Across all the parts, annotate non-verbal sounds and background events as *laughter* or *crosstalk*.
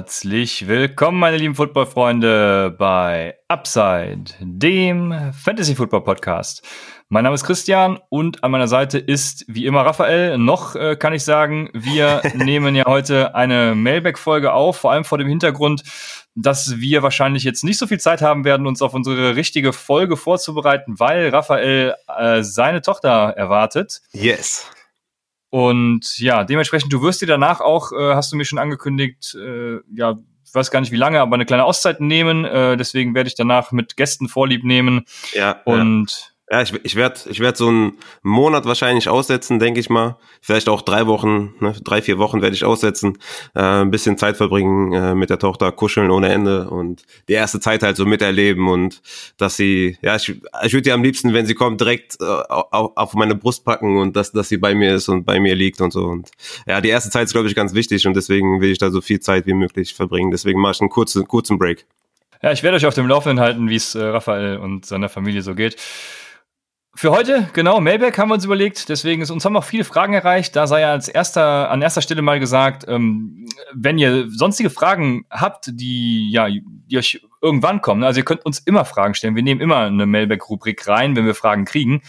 Herzlich willkommen, meine lieben Football-Freunde, bei Upside, dem Fantasy-Football-Podcast. Mein Name ist Christian und an meiner Seite ist wie immer Raphael. Noch äh, kann ich sagen, wir *laughs* nehmen ja heute eine Mailback-Folge auf, vor allem vor dem Hintergrund, dass wir wahrscheinlich jetzt nicht so viel Zeit haben werden, uns auf unsere richtige Folge vorzubereiten, weil Raphael äh, seine Tochter erwartet. Yes. Und ja, dementsprechend, du wirst dir danach auch, äh, hast du mir schon angekündigt, äh, ja, ich weiß gar nicht wie lange, aber eine kleine Auszeit nehmen. Äh, deswegen werde ich danach mit Gästen Vorlieb nehmen. Ja. Und ja, ich, ich werde ich werd so einen Monat wahrscheinlich aussetzen, denke ich mal. Vielleicht auch drei Wochen, ne, drei, vier Wochen werde ich aussetzen. Äh, ein bisschen Zeit verbringen äh, mit der Tochter, kuscheln ohne Ende und die erste Zeit halt so miterleben und dass sie, ja, ich, ich würde die am liebsten, wenn sie kommt, direkt äh, auf, auf meine Brust packen und dass, dass sie bei mir ist und bei mir liegt und so. Und ja, die erste Zeit ist, glaube ich, ganz wichtig und deswegen will ich da so viel Zeit wie möglich verbringen. Deswegen mache ich einen kurzen, kurzen Break. Ja, ich werde euch auf dem Laufenden halten, wie es äh, Raphael und seiner Familie so geht. Für heute, genau, Mailback haben wir uns überlegt, deswegen ist uns haben auch viele Fragen erreicht. Da sei ja als erster, an erster Stelle mal gesagt, ähm, wenn ihr sonstige Fragen habt, die, ja, die euch irgendwann kommen, also ihr könnt uns immer Fragen stellen. Wir nehmen immer eine Mailback-Rubrik rein, wenn wir Fragen kriegen.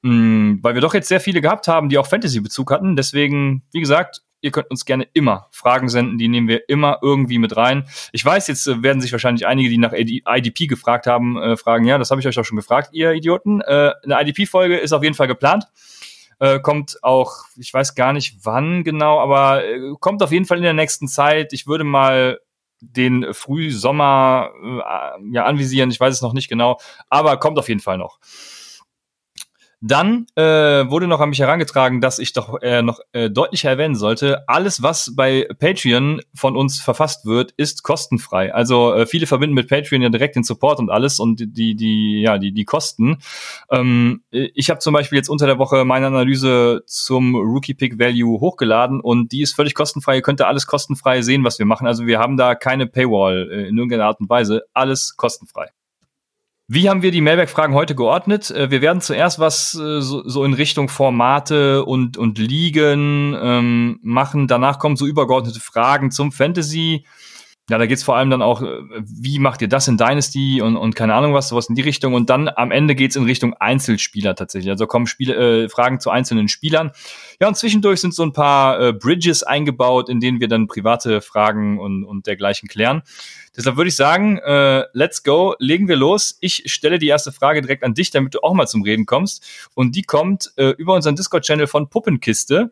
Mhm, weil wir doch jetzt sehr viele gehabt haben, die auch Fantasy-Bezug hatten. Deswegen, wie gesagt, ihr könnt uns gerne immer Fragen senden, die nehmen wir immer irgendwie mit rein. Ich weiß, jetzt äh, werden sich wahrscheinlich einige, die nach IDP gefragt haben, äh, fragen, ja, das habe ich euch auch schon gefragt, ihr Idioten. Äh, eine IDP-Folge ist auf jeden Fall geplant. Äh, kommt auch, ich weiß gar nicht wann genau, aber äh, kommt auf jeden Fall in der nächsten Zeit. Ich würde mal den Frühsommer äh, ja anvisieren, ich weiß es noch nicht genau, aber kommt auf jeden Fall noch. Dann äh, wurde noch an mich herangetragen, dass ich doch äh, noch äh, deutlicher erwähnen sollte, alles, was bei Patreon von uns verfasst wird, ist kostenfrei. Also äh, viele verbinden mit Patreon ja direkt den Support und alles und die, die, ja, die, die Kosten. Ähm, ich habe zum Beispiel jetzt unter der Woche meine Analyse zum Rookie Pick Value hochgeladen und die ist völlig kostenfrei. Ihr könnt da alles kostenfrei sehen, was wir machen. Also wir haben da keine Paywall äh, in irgendeiner Art und Weise. Alles kostenfrei. Wie haben wir die Mailback-Fragen heute geordnet? Äh, wir werden zuerst was äh, so, in Richtung Formate und, und Ligen ähm, machen. Danach kommen so übergeordnete Fragen zum Fantasy. Ja, da geht's vor allem dann auch, äh, wie macht ihr das in Dynasty und, und keine Ahnung was, sowas in die Richtung. Und dann am Ende geht's in Richtung Einzelspieler tatsächlich. Also kommen Spiele, äh, Fragen zu einzelnen Spielern. Ja, und zwischendurch sind so ein paar äh, Bridges eingebaut, in denen wir dann private Fragen und, und dergleichen klären. Deshalb würde ich sagen, äh, let's go, legen wir los. Ich stelle die erste Frage direkt an dich, damit du auch mal zum Reden kommst. Und die kommt äh, über unseren Discord-Channel von Puppenkiste.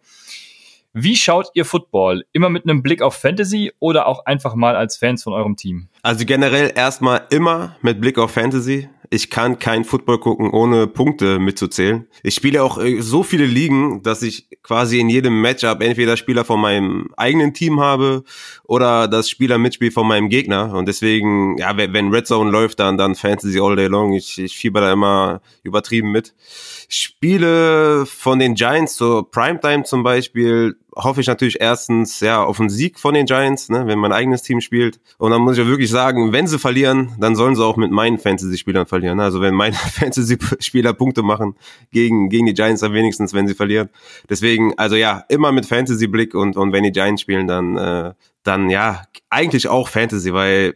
Wie schaut ihr Football? Immer mit einem Blick auf Fantasy oder auch einfach mal als Fans von eurem Team? Also generell erstmal immer mit Blick auf Fantasy ich kann kein Football gucken, ohne Punkte mitzuzählen. Ich spiele auch äh, so viele Ligen, dass ich quasi in jedem Matchup entweder Spieler von meinem eigenen Team habe oder das Spieler mitspielt von meinem Gegner. Und deswegen, ja, wenn Red Zone läuft, dann, dann Fantasy all day long. Ich, ich fieber da immer übertrieben mit. Spiele von den Giants zur Primetime zum Beispiel hoffe ich natürlich erstens ja auf einen Sieg von den Giants, ne, wenn mein eigenes Team spielt. Und dann muss ich ja wirklich sagen, wenn sie verlieren, dann sollen sie auch mit meinen Fantasy-Spielern verlieren. Also wenn meine *laughs* Fantasy-Spieler Punkte machen gegen, gegen die Giants, dann wenigstens, wenn sie verlieren. Deswegen, also ja, immer mit Fantasy-Blick und, und wenn die Giants spielen, dann, äh, dann ja, eigentlich auch Fantasy, weil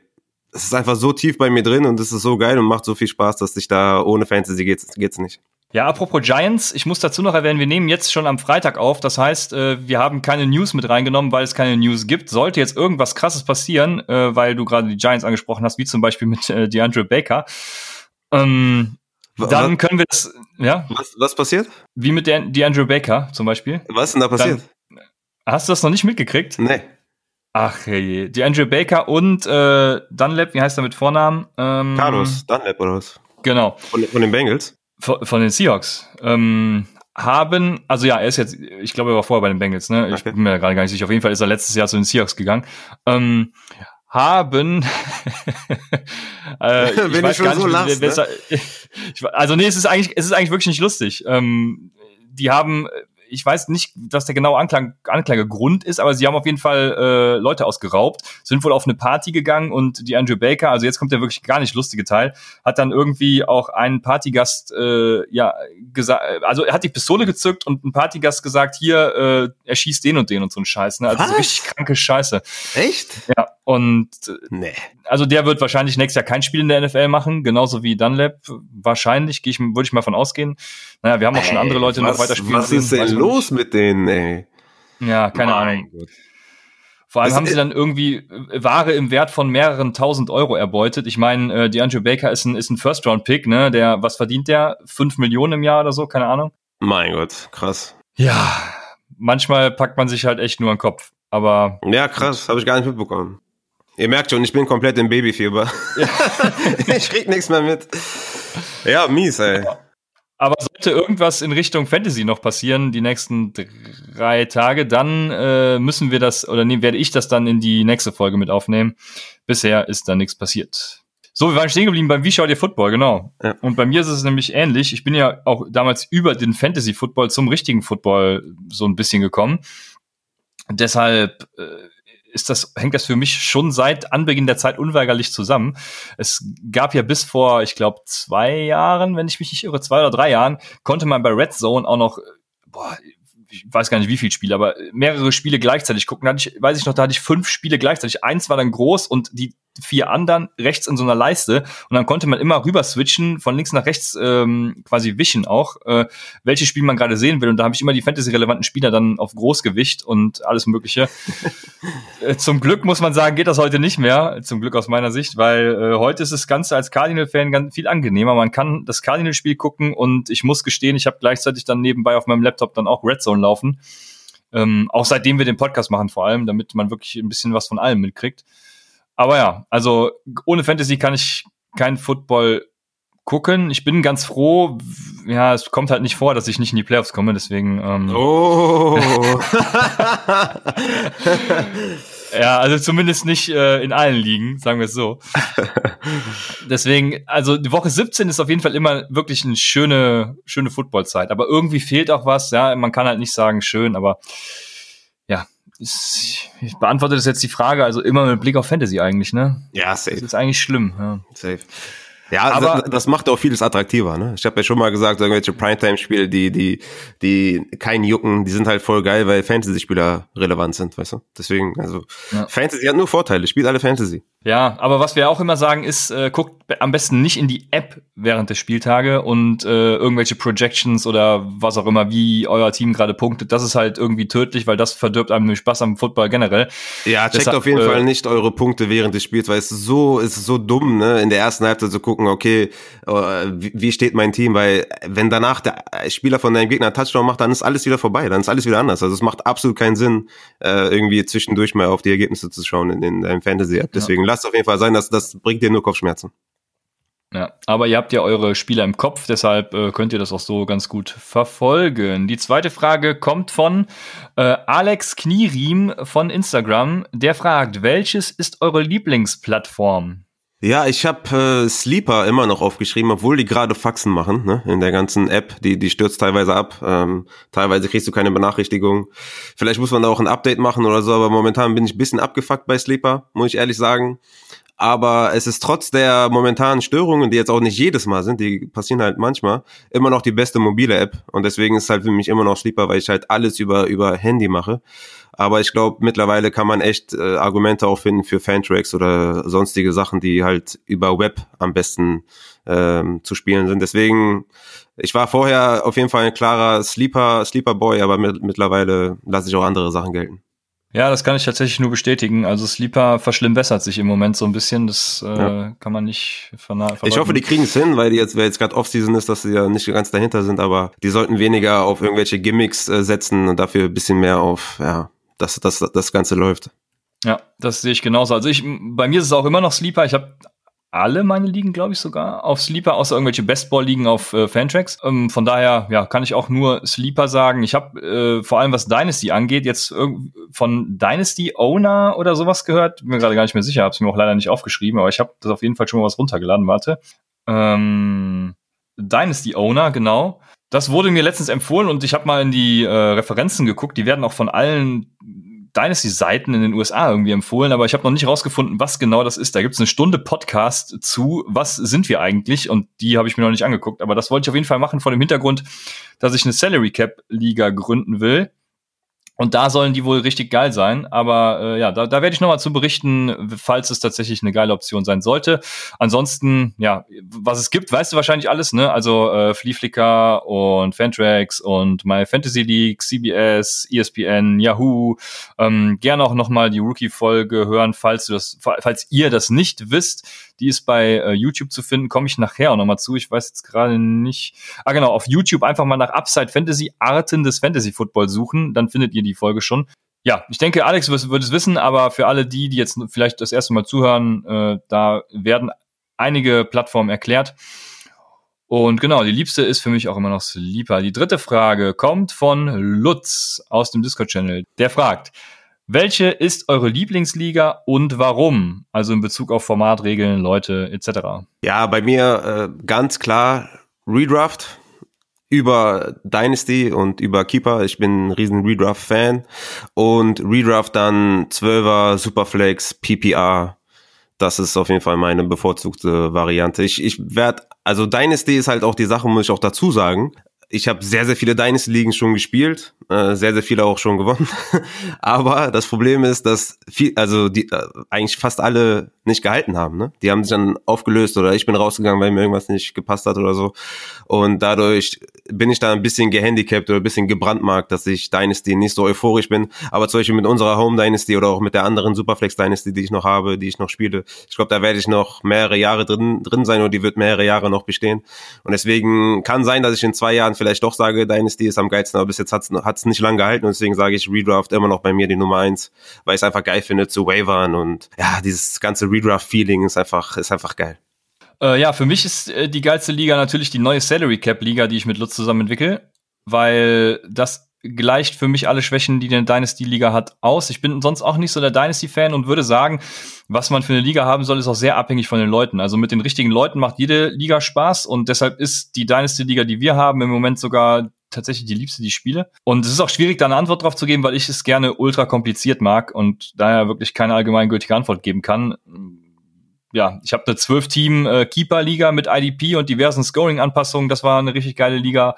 es ist einfach so tief bei mir drin und es ist so geil und macht so viel Spaß, dass ich da ohne Fantasy geht's, geht's nicht. Ja, apropos Giants, ich muss dazu noch erwähnen, wir nehmen jetzt schon am Freitag auf. Das heißt, äh, wir haben keine News mit reingenommen, weil es keine News gibt. Sollte jetzt irgendwas krasses passieren, äh, weil du gerade die Giants angesprochen hast, wie zum Beispiel mit äh, DeAndre Baker, ähm, dann können wir das, ja? Was, was passiert? Wie mit der DeAndre Baker zum Beispiel. Was ist denn da passiert? Dann, hast du das noch nicht mitgekriegt? Nee. Ach hey, DeAndre Baker und äh, Dunlap, wie heißt er mit Vornamen? Ähm, Carlos Dunlap oder was? Genau. Von, von den Bengals? Von, von den Seahawks. Ähm, haben, also ja, er ist jetzt, ich glaube, er war vorher bei den Bengals, ne? Ich okay. bin mir gerade gar nicht sicher. Auf jeden Fall ist er letztes Jahr zu den Seahawks gegangen. Ähm, haben *laughs* äh, ich Wenn weiß gar nicht, so lachst, ne? *laughs* ich, also nee, es ist eigentlich, es ist eigentlich wirklich nicht lustig. Ähm, die haben ich weiß nicht, was der genaue Anklang, Anklagegrund ist, aber sie haben auf jeden Fall äh, Leute ausgeraubt, sind wohl auf eine Party gegangen und die Andrew Baker, also jetzt kommt der wirklich gar nicht lustige Teil, hat dann irgendwie auch einen Partygast, äh, ja, gesagt, also er hat die Pistole gezückt und ein Partygast gesagt, hier, äh, er schießt den und den und so ein Scheiß, ne? Also so richtig kranke Scheiße. Echt? Ja, und Nee. also der wird wahrscheinlich nächstes Jahr kein Spiel in der NFL machen, genauso wie Dunlap. Wahrscheinlich, ich, würde ich mal von ausgehen. Naja, wir haben auch schon andere Leute was, noch weiter spielen Was ist denn los mit denen, ey? Ja, keine Mein Ahnung. Vor allem Das haben sie dann irgendwie äh, Ware im Wert von mehreren tausend Euro erbeutet. Ich meine, äh, die Andrew Baker ist ein, ist ein First-Round-Pick, ne? Der, was verdient der? Fünf Millionen im Jahr oder so? Keine Ahnung. Mein Gott, krass. Ja, manchmal packt man sich halt echt nur den Kopf. Aber Ja, krass, habe ich gar nicht mitbekommen. Ihr merkt schon, ich bin komplett im Babyfieber. *laughs* ich krieg nichts mehr mit. Ja, mies, ey. Aber sollte irgendwas in Richtung Fantasy noch passieren, die nächsten drei Tage, dann äh, müssen wir das, oder nee, werde ich das dann in die nächste Folge mit aufnehmen. Bisher ist da nichts passiert. So, wir waren stehen geblieben beim Wie schaut ihr Football, genau. Ja. Und bei mir ist es nämlich ähnlich. Ich bin ja auch damals über den Fantasy Football zum richtigen Football so ein bisschen gekommen. Deshalb äh, ist das, hängt das für mich schon seit Anbeginn der Zeit unweigerlich zusammen. Es gab ja bis vor, ich glaube, zwei Jahren, wenn ich mich nicht irre, zwei oder drei Jahren, konnte man bei Red Zone auch noch, boah, ich weiß gar nicht wie viele Spiele, aber mehrere Spiele gleichzeitig gucken. Da hatte ich, weiß ich noch, da hatte ich fünf Spiele gleichzeitig. Eins war dann groß und die vier anderen rechts in so einer Leiste. Und dann konnte man immer rüber switchen, von links nach rechts ähm, quasi wischen auch, äh, welches Spiel man gerade sehen will. Und da habe ich immer die Fantasy-relevanten Spieler dann auf Großgewicht und alles Mögliche. *laughs* Äh, Zum Glück muss man sagen, geht das heute nicht mehr. Zum Glück aus meiner Sicht, weil äh, heute ist das Ganze als Cardinal-Fan ganz viel angenehmer. Man kann das Cardinal-Spiel gucken und ich muss gestehen, ich habe gleichzeitig dann nebenbei auf meinem Laptop dann auch Red Zone laufen. Ähm, auch seitdem wir den Podcast machen vor allem, damit man wirklich ein bisschen was von allem mitkriegt. Aber ja, also ohne Fantasy kann ich kein Football gucken. Ich bin ganz froh. Ja, es kommt halt nicht vor, dass ich nicht in die Playoffs komme, deswegen. Ähm, Oh. *laughs* *laughs* Ja, also zumindest nicht äh, in allen Ligen, sagen wir es so. *laughs* Deswegen, also die Woche 17 ist auf jeden Fall immer wirklich eine schöne, schöne Footballzeit. Aber irgendwie fehlt auch was. Ja, man kann halt nicht sagen schön, aber ja, ich beantworte das jetzt die Frage, also immer mit Blick auf Fantasy eigentlich, ne? ja, Das safe, ist eigentlich schlimm. Ja. safe. Ja, Aber- das, das macht auch vieles attraktiver, ne? Ich habe ja schon mal gesagt, irgendwelche Primetime-Spiele, die, die, die keinen jucken, die sind halt voll geil, weil Fantasy-Spieler relevant sind, weißt du? Deswegen, also Ja. Fantasy hat nur Vorteile, spielt alle Fantasy. Ja, aber was wir auch immer sagen ist, äh, guckt am besten nicht in die App während der Spieltage und äh, irgendwelche Projections oder was auch immer, wie euer Team gerade punktet. Das ist halt irgendwie tödlich, weil das verdirbt einem den Spaß am Football generell. Ja, checkt Deshalb, auf jeden äh, Fall nicht eure Punkte während des Spiels, weil es so, es ist so dumm, ne, in der ersten Halbzeit zu gucken, okay, äh, wie, steht mein Team, weil wenn danach der Spieler von deinem Gegner einen Touchdown macht, dann ist alles wieder vorbei, dann ist alles wieder anders. Also es macht absolut keinen Sinn, äh, irgendwie zwischendurch mal auf die Ergebnisse zu schauen in, in deinem Fantasy-App. Deswegen lasst auf jeden Fall sein, dass das bringt dir nur Kopfschmerzen. Ja, aber ihr habt ja eure Spieler im Kopf, deshalb äh, könnt ihr das auch so ganz gut verfolgen. Die zweite Frage kommt von äh, Alex Knieriem von Instagram. Der fragt, welches ist eure Lieblingsplattform? Ja, ich habe äh, Sleeper immer noch aufgeschrieben, obwohl die gerade Faxen machen, ne? In der ganzen App, die die stürzt teilweise ab. Ähm, teilweise kriegst du keine Benachrichtigung. Vielleicht muss man da auch ein Update machen oder so, aber momentan bin ich bisschen abgefuckt bei Sleeper, muss ich ehrlich sagen. Aber es ist trotz der momentanen Störungen, die jetzt auch nicht jedes Mal sind, die passieren halt manchmal, immer noch die beste mobile App. Und deswegen ist halt für mich immer noch Sleeper, weil ich halt alles über, über Handy mache. Aber ich glaube, mittlerweile kann man echt äh, Argumente auch finden für Fantracks oder sonstige Sachen, die halt über Web am besten ähm, zu spielen sind. Deswegen, ich war vorher auf jeden Fall ein klarer Sleeper, Sleeper Boy, aber mit, mittlerweile lasse ich auch andere Sachen gelten. Ja, das kann ich tatsächlich nur bestätigen. Also Sleeper verschlimmbessert sich im Moment so ein bisschen. Das äh, Ja. kann man nicht verna Ich hoffe, die kriegen es hin, weil die jetzt, weil jetzt gerade Off-Season ist, dass sie ja nicht ganz dahinter sind, aber die sollten weniger auf irgendwelche Gimmicks äh, setzen und dafür ein bisschen mehr auf, ja, dass, dass das Ganze läuft. Ja, das sehe ich genauso. Also ich, bei mir ist es auch immer noch Sleeper. Ich habe alle meine Ligen, glaube ich, sogar auf Sleeper, außer irgendwelche Bestball-Ligen auf äh, Fantracks. Ähm, von daher, ja, kann ich auch nur Sleeper sagen. Ich habe äh, vor allem, was Dynasty angeht, jetzt von Dynasty Owner oder sowas gehört. Bin mir gerade gar nicht mehr sicher, habe es mir auch leider nicht aufgeschrieben, aber ich habe das auf jeden Fall schon mal was runtergeladen. Warte. Ähm, Dynasty Owner, genau. Das wurde mir letztens empfohlen und ich habe mal in die äh, Referenzen geguckt. Die werden auch von allen Dynasty-Seiten in den USA irgendwie empfohlen, aber ich habe noch nicht rausgefunden, was genau das ist. Da gibt es eine Stunde Podcast zu, was sind wir eigentlich? Und die habe ich mir noch nicht angeguckt. Aber das wollte ich auf jeden Fall machen vor dem Hintergrund, dass ich eine Salary Cap Liga gründen will. Und da sollen die wohl richtig geil sein. Aber äh, ja, da, da werde ich nochmal zu berichten, falls es tatsächlich eine geile Option sein sollte. Ansonsten, ja, was es gibt, weißt du wahrscheinlich alles, ne? Also äh, Fleaflicker und Fantrax und My Fantasy League, CBS, ESPN, Yahoo. Ähm, gerne auch nochmal die Rookie-Folge hören, falls du das, falls ihr das nicht wisst die ist bei äh, YouTube zu finden, komme ich nachher auch nochmal zu. Ich weiß jetzt gerade nicht. Ah, genau, auf YouTube einfach mal nach Upside Fantasy Arten des Fantasy Football suchen, dann findet ihr die Folge schon. Ja, ich denke, Alex wird, es wissen, aber für alle die, die jetzt vielleicht das erste Mal zuhören, äh, da werden einige Plattformen erklärt. Und genau, die liebste ist für mich auch immer noch Sleeper. Die dritte Frage kommt von Lutz aus dem Discord-Channel. Der fragt, welche ist eure Lieblingsliga und warum? Also in Bezug auf Formatregeln, Leute etc. Ja, bei mir äh, ganz klar Redraft über Dynasty und über Keeper. Ich bin ein riesen Redraft-Fan. Und Redraft dann 12er, Superflex, PPR. Das ist auf jeden Fall meine bevorzugte Variante. Ich, ich werde, also Dynasty ist halt auch die Sache, muss ich auch dazu sagen ich habe sehr, sehr viele Dynasty-Ligen schon gespielt, äh, sehr, sehr viele auch schon gewonnen. *laughs* Aber das Problem ist, dass viel, also die äh, eigentlich fast alle nicht gehalten haben. Ne? Die haben sich dann aufgelöst oder ich bin rausgegangen, weil mir irgendwas nicht gepasst hat oder so. Und dadurch bin ich da ein bisschen gehandicapt oder ein bisschen gebrandmarkt, dass ich Dynasty nicht so euphorisch bin. Aber zum Beispiel mit unserer Home Dynasty oder auch mit der anderen Superflex Dynasty, die ich noch habe, die ich noch spiele, ich glaube, da werde ich noch mehrere Jahre drin, drin sein und die wird mehrere Jahre noch bestehen. Und deswegen kann sein, dass ich in zwei Jahren vielleicht doch sage, Dynasty ist am geilsten, aber bis jetzt hat es nicht lange gehalten und deswegen sage ich Redraft immer noch bei mir die Nummer eins, weil ich es einfach geil finde zu wavern und ja, dieses ganze Redraft-Feeling ist einfach, ist einfach geil. Äh, ja, für mich ist äh, die geilste Liga natürlich die neue Salary Cap Liga, die ich mit Lutz zusammen entwickle, weil das gleicht für mich alle Schwächen, die eine Dynasty-Liga hat, aus. Ich bin sonst auch nicht so der Dynasty-Fan und würde sagen, was man für eine Liga haben soll, ist auch sehr abhängig von den Leuten. Also mit den richtigen Leuten macht jede Liga Spaß und deshalb ist die Dynasty-Liga, die wir haben, im Moment sogar tatsächlich die liebste, die ich spiele. Und es ist auch schwierig, da eine Antwort drauf zu geben, weil ich es gerne ultra kompliziert mag und daher wirklich keine allgemeingültige Antwort geben kann. Ja, ich habe eine zwölf Team äh, Keeper Liga mit IDP und diversen Scoring Anpassungen. Das war eine richtig geile Liga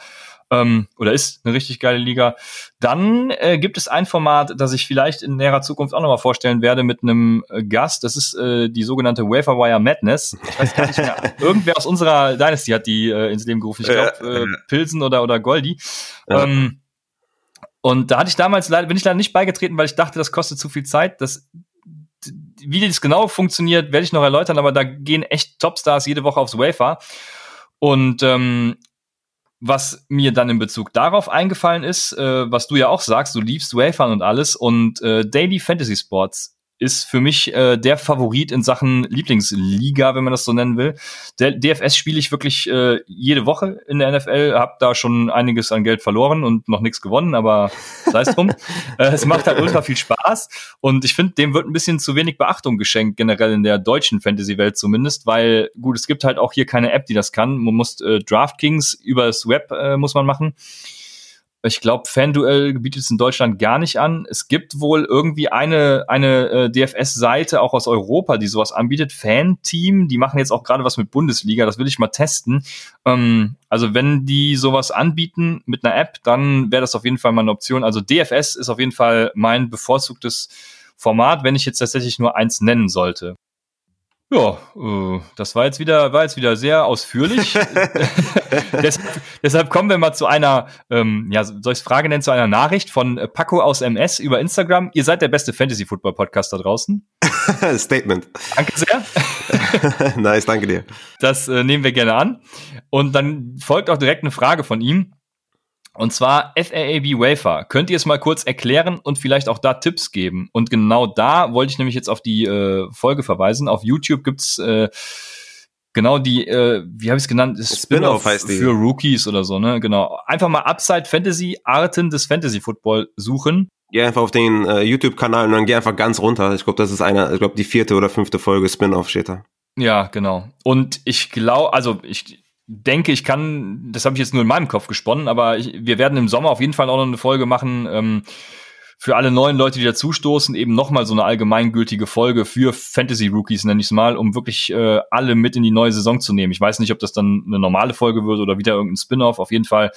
ähm, oder ist eine richtig geile Liga. Dann äh, gibt es ein Format, das ich vielleicht in näherer Zukunft auch nochmal vorstellen werde mit einem äh, Gast. Das ist äh, die sogenannte Waferwire Madness. Ich weiß gar nicht mehr. *laughs* Irgendwer aus unserer Dynasty hat die äh, ins Leben gerufen. Ich glaube, äh, Pilsen oder, oder Goldi. Ähm, und da hatte ich damals leider, bin ich leider nicht beigetreten, weil ich dachte, das kostet zu viel Zeit. Das, wie das genau funktioniert, werde ich noch erläutern, aber da gehen echt Topstars jede Woche aufs Wafer. Und ähm, was mir dann in Bezug darauf eingefallen ist, äh, was du ja auch sagst, du liebst Wafern und alles und äh, Daily Fantasy Sports ist für mich äh, der Favorit in Sachen Lieblingsliga, wenn man das so nennen will. Der DFS spiele ich wirklich äh, jede Woche in der NFL, habe da schon einiges an Geld verloren und noch nichts gewonnen, aber sei es drum. *laughs* äh, es macht halt ultra viel Spaß und ich finde, dem wird ein bisschen zu wenig Beachtung geschenkt, generell in der deutschen Fantasy-Welt zumindest, weil gut, es gibt halt auch hier keine App, die das kann. Man muss äh, DraftKings übers Web äh, muss man machen. Ich glaube, FanDuel bietet es in Deutschland gar nicht an. Es gibt wohl irgendwie eine, eine äh, DFS-Seite auch aus Europa, die sowas anbietet. Fan-Team, die machen jetzt auch gerade was mit Bundesliga, das will ich mal testen. Ähm, also wenn die sowas anbieten mit einer App, dann wäre das auf jeden Fall mal eine Option. Also DFS ist auf jeden Fall mein bevorzugtes Format, wenn ich jetzt tatsächlich nur eins nennen sollte. Ja, äh, das war jetzt wieder, war jetzt wieder sehr ausführlich. *laughs* *laughs* deshalb, deshalb, kommen wir mal zu einer, ähm, ja, soll ich es Frage nennen, zu einer Nachricht von äh, Paco aus MS über Instagram. Ihr seid der beste Fantasy-Football-Podcast da draußen. *laughs* Statement. Danke sehr. nice, danke dir. Das äh, nehmen wir gerne an. Und dann folgt auch direkt eine Frage von ihm. Und zwar FAAB Wafer. Könnt ihr es mal kurz erklären und vielleicht auch da Tipps geben? Und genau da wollte ich nämlich jetzt auf die äh, Folge verweisen. Auf YouTube gibt's äh, genau die, äh, wie habe ich es genannt? Spin-off Spin heißt die. Für Rookies oder so, ne? Genau. Einfach mal Upside Fantasy, Arten des Fantasy Football suchen. Geh einfach auf den äh, YouTube-Kanal und dann geh einfach ganz runter. Ich glaube, das ist einer, ich glaube, die vierte oder fünfte Folge Spin-off steht da. Ja, genau. Und ich glaube, also ich denke, ich kann, das habe ich jetzt nur in meinem Kopf gesponnen, aber ich, wir werden im Sommer auf jeden Fall auch noch eine Folge machen. Ähm, für alle neuen Leute, die dazustoßen, eben nochmal so eine allgemeingültige Folge für Fantasy Rookies, nenne ich es mal, um wirklich äh, alle mit in die neue Saison zu nehmen. Ich weiß nicht, ob das dann eine normale Folge wird oder wieder irgendein Spin-off. Auf jeden Fall,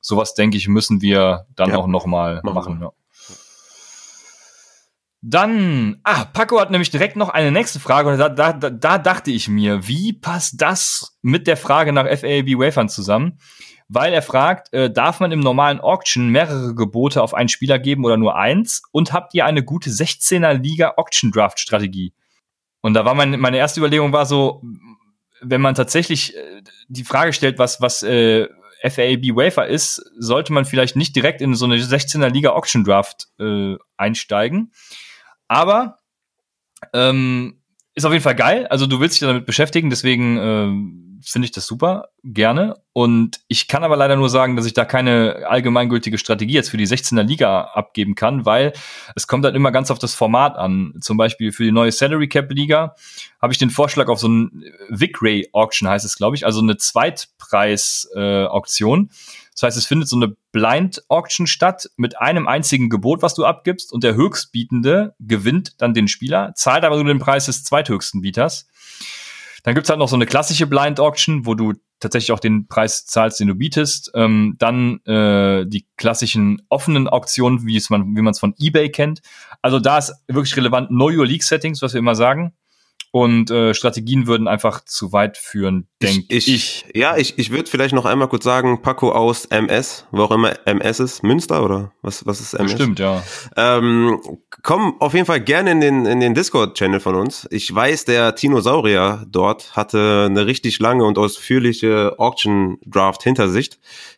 sowas denke ich, müssen wir dann ja. auch nochmal machen. Ja. Dann, ah, Paco hat nämlich direkt noch eine nächste Frage und da, da, da dachte ich mir, wie passt das mit der Frage nach FAB Wafern zusammen? Weil er fragt, äh, darf man im normalen Auction mehrere Gebote auf einen Spieler geben oder nur eins? Und habt ihr eine gute 16er Liga Auction Draft Strategie? Und da war mein, meine erste Überlegung war so, wenn man tatsächlich äh, die Frage stellt, was, was äh, FAB Wafer ist, sollte man vielleicht nicht direkt in so eine 16er Liga Auction Draft äh, einsteigen aber ähm, ist auf jeden Fall geil. Also du willst dich damit beschäftigen, deswegen ähm, finde ich das super, gerne. Und ich kann aber leider nur sagen, dass ich da keine allgemeingültige Strategie jetzt für die 16er Liga abgeben kann, weil es kommt halt immer ganz auf das Format an. Zum Beispiel für die neue Salary Cap Liga habe ich den Vorschlag auf so ein Vic Ray Auction heißt es, glaube ich, also eine Zweitpreis-Auktion. Äh, das heißt, es findet so eine Blind Auction statt mit einem einzigen Gebot, was du abgibst und der Höchstbietende gewinnt dann den Spieler, zahlt aber nur den Preis des zweithöchsten Bieters. Dann gibt's halt noch so eine klassische Blind Auction, wo du tatsächlich auch den Preis zahlst, den du bietest. Ähm, dann äh, die klassischen offenen Auktionen, wie man, es von eBay kennt. Also da ist wirklich relevant Know Your League Settings, was wir immer sagen und äh, Strategien würden einfach zu weit führen, denke ich, ich, ich. Ja, ich, ich würde vielleicht noch einmal kurz sagen, Paco aus MS, wo auch immer MS ist, Münster oder was, was ist MS? Stimmt, ja. Ähm, komm auf jeden Fall gerne in den, in den Discord-Channel von uns. Ich weiß, der Tinosaurier dort hatte eine richtig lange und ausführliche Auction-Draft hinter sich,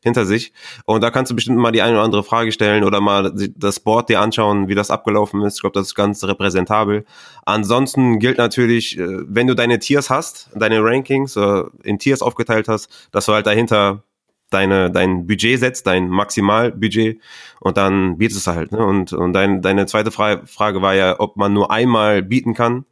hinter sich. Und da kannst du bestimmt mal die eine oder andere Frage stellen oder mal das Board dir anschauen, wie das abgelaufen ist. Ich glaube, das ist ganz repräsentabel. Ansonsten gilt natürlich, äh, wenn du deine Tiers hast, deine Rankings äh, in Tiers aufgeteilt hast, dass du halt dahinter deine, dein Budget setzt, dein Maximalbudget und dann bietest du halt. Ne? Und, und dein, deine zweite Frage war ja, ob man nur einmal bieten kann.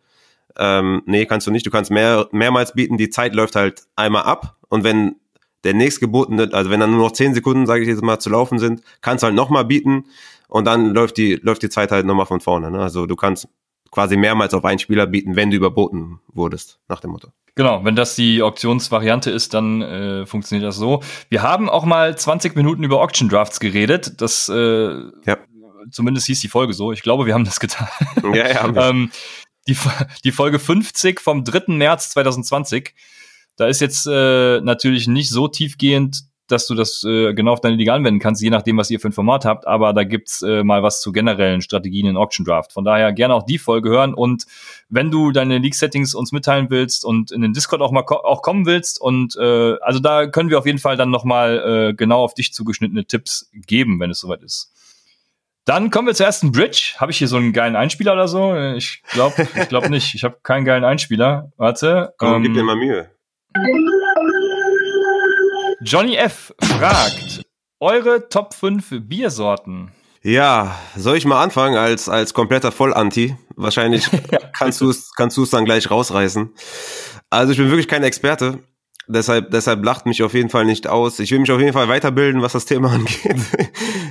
Ähm, nee, kannst du nicht. Du kannst mehr, mehrmals bieten. Die Zeit läuft halt einmal ab. Und wenn der nächstgebotene, also wenn dann nur noch zehn Sekunden, sage ich jetzt mal, zu laufen sind, kannst du halt nochmal bieten und dann läuft die, läuft die Zeit halt nochmal von vorne. Ne? Also du kannst quasi mehrmals auf einen Spieler bieten, wenn du überboten wurdest, nach dem Motto. Genau, wenn das die Auktionsvariante ist, dann äh, funktioniert das so. Wir haben auch mal 20 Minuten über Auction Drafts geredet. Das äh, ja. zumindest hieß die Folge so. Ich glaube, wir haben das getan. *laughs* Ja, ja. ähm, die, die Folge 50 vom 3. März 2020. Da ist jetzt äh, natürlich nicht so tiefgehend dass du das äh, genau auf deine Liga anwenden kannst, je nachdem, was ihr für ein Format habt. Aber da gibt's äh, mal was zu generellen Strategien in Auction Draft. Von daher gerne auch die Folge hören. Und wenn du deine League-Settings uns mitteilen willst und in den Discord auch mal ko auch kommen willst, und äh, also da können wir auf jeden Fall dann nochmal äh, genau auf dich zugeschnittene Tipps geben, wenn es soweit ist. Dann kommen wir zur ersten Bridge. Habe ich hier so einen geilen Einspieler oder so? Ich glaube ich glaub nicht. Ich habe keinen geilen Einspieler. Warte. Komm, ähm, gib dir mal Mühe. Johnny F. fragt, eure Top 5 Biersorten. Ja, soll ich mal anfangen als, als kompletter Vollanti? Wahrscheinlich *laughs* kannst du es kannst du's dann gleich rausreißen. Also ich bin wirklich kein Experte. Deshalb, deshalb lacht mich auf jeden Fall nicht aus. Ich will mich auf jeden Fall weiterbilden, was das Thema *laughs* angeht.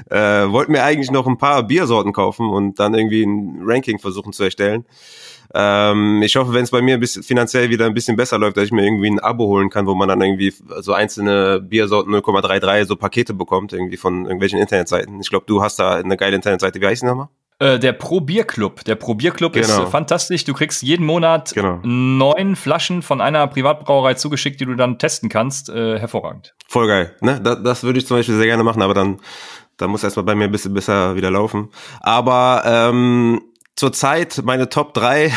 äh, wollte mir eigentlich noch ein paar Biersorten kaufen und dann irgendwie ein Ranking versuchen zu erstellen. Ähm, ich hoffe, wenn es bei mir bis, finanziell wieder ein bisschen besser läuft, dass ich mir irgendwie ein Abo holen kann, wo man dann irgendwie so einzelne Biersorten 0,33 so Pakete bekommt, irgendwie von irgendwelchen Internetseiten. Ich glaube, du hast da eine geile Internetseite. Wie heißt die nochmal? Äh, der Pro Bier Club. Der Pro Bier Club genau. ist fantastisch. Du kriegst jeden Monat genau. neun Flaschen von einer Privatbrauerei zugeschickt, die du dann testen kannst. Äh, hervorragend. Voll geil. Ne? Das, das würde ich zum Beispiel sehr gerne machen, aber dann, dann muss erstmal bei mir ein bisschen besser wieder laufen. Aber ähm, zurzeit meine Top 3.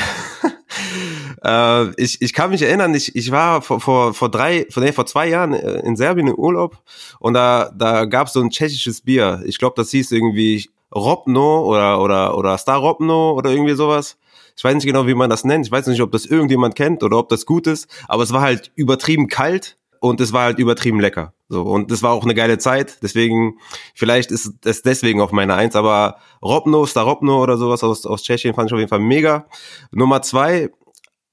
*laughs* äh, ich, ich kann mich erinnern, ich, ich war vor, vor, vor drei, vor, nee, vor zwei Jahren äh, in Serbien im Urlaub und da, da gab es so ein tschechisches Bier. Ich glaube, das hieß irgendwie Robno oder, oder, oder Star Robno oder irgendwie sowas. Ich weiß nicht genau, wie man das nennt. Ich weiß nicht, ob das irgendjemand kennt oder ob das gut ist, aber es war halt übertrieben kalt und es war halt übertrieben lecker. So, und das war auch eine geile Zeit, deswegen, vielleicht ist es deswegen auf meine Eins, aber Robno, Starobno oder sowas aus, aus Tschechien fand ich auf jeden Fall mega. Nummer zwei,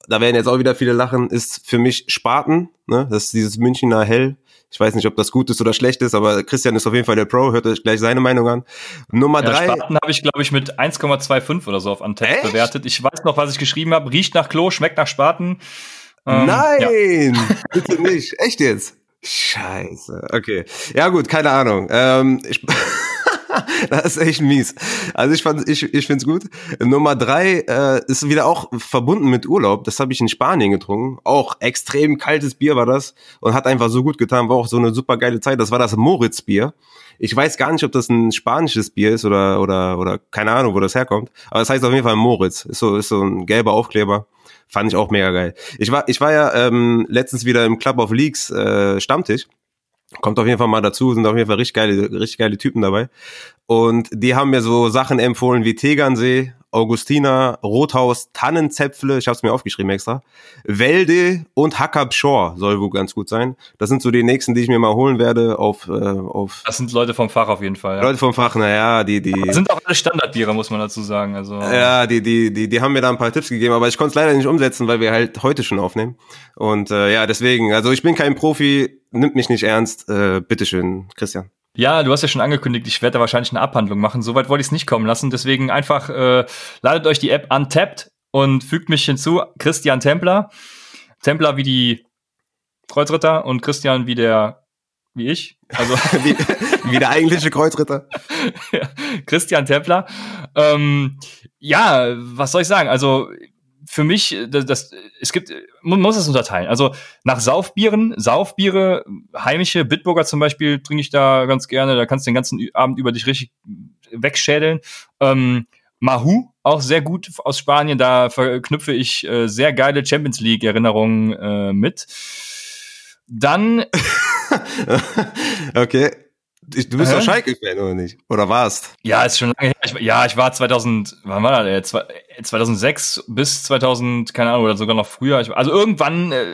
da werden jetzt auch wieder viele lachen, ist für mich Spaten. Ne? Das ist dieses Münchner Hell. Ich weiß nicht, ob das gut ist oder schlecht ist, aber Christian ist auf jeden Fall der Pro. Hört euch gleich seine Meinung an. Nummer ja, drei. Spaten habe ich, glaube ich, mit 1,25 oder so auf Antep bewertet. Ich weiß noch, was ich geschrieben habe. Riecht nach Klo, schmeckt nach Spaten. Ähm, Nein, ja. bitte nicht. Echt jetzt? Scheiße. Okay. Ja gut, keine Ahnung. Ähm, ich *laughs* das ist echt mies. Also ich fand, ich, ich finde es gut. Nummer drei äh, ist wieder auch verbunden mit Urlaub. Das habe ich in Spanien getrunken. Auch extrem kaltes Bier war das und hat einfach so gut getan. War auch so eine super geile Zeit. Das war das Moritz-Bier. Ich weiß gar nicht, ob das ein spanisches Bier ist oder oder oder keine Ahnung, wo das herkommt. Aber es das heißt auf jeden Fall Moritz. Ist so ist so ein gelber Aufkleber. Fand ich auch mega geil. Ich war ich war ja ähm, letztens wieder im Club of Leagues äh, Stammtisch Kommt auf jeden Fall mal dazu, sind auf jeden Fall richtig geile, richtig geile Typen dabei. Und die haben mir so Sachen empfohlen wie Tegernsee, Augustina, Rothaus, Tannenzäpfle, ich habe es mir aufgeschrieben extra, Welde und Hackab Shore soll wohl ganz gut sein. Das sind so die nächsten, die ich mir mal holen werde auf äh, auf. Das sind Leute vom Fach auf jeden Fall. Ja. Leute vom Fach, naja, die die das sind auch alle Standardbiere, muss man dazu sagen. Also ja, die die die die haben mir da ein paar Tipps gegeben, aber ich konnte es leider nicht umsetzen, weil wir halt heute schon aufnehmen. Und äh, ja, deswegen, also ich bin kein Profi, nimmt mich nicht ernst. Äh, bitteschön, Christian. Ja, du hast ja schon angekündigt, ich werde da wahrscheinlich eine Abhandlung machen. Soweit wollte ich es nicht kommen lassen. Deswegen einfach äh, ladet euch die App Untapped und fügt mich hinzu. Christian Templer. Templer wie die Kreuzritter und Christian wie der, wie ich. Also *laughs* wie, wie der eigentliche Kreuzritter. *laughs* ja, Christian Templer. Ähm, ja, was soll ich sagen? Also für mich, äh, das, das, es gibt, man muss es unterteilen. Also nach Saufbieren, Saufbiere, heimische Bitburger zum Beispiel trinke ich da ganz gerne. Da kannst du den ganzen Abend über dich richtig wegschädeln. Ähm, Mahu, auch sehr gut aus Spanien. Da verknüpfe ich äh, sehr geile Champions League Erinnerungen äh, mit. Dann. *laughs* okay. Du bist doch Schalke-Fan, oder nicht? Oder warst? Ja, ist schon lange her. Ich, ja, ich war 2000, wann war das? 2006 bis 2000, keine Ahnung, oder sogar noch früher. Ich, also irgendwann äh,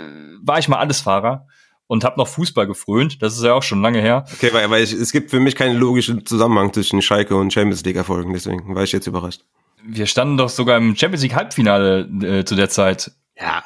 war ich mal Allesfahrer und habe noch Fußball gefrönt. Das ist ja auch schon lange her. Okay, weil, weil ich, es gibt für mich keinen logischen Zusammenhang zwischen Schalke und Champions League Erfolgen, deswegen war ich jetzt überrascht. Wir standen doch sogar im Champions League Halbfinale äh, zu der Zeit. Ja,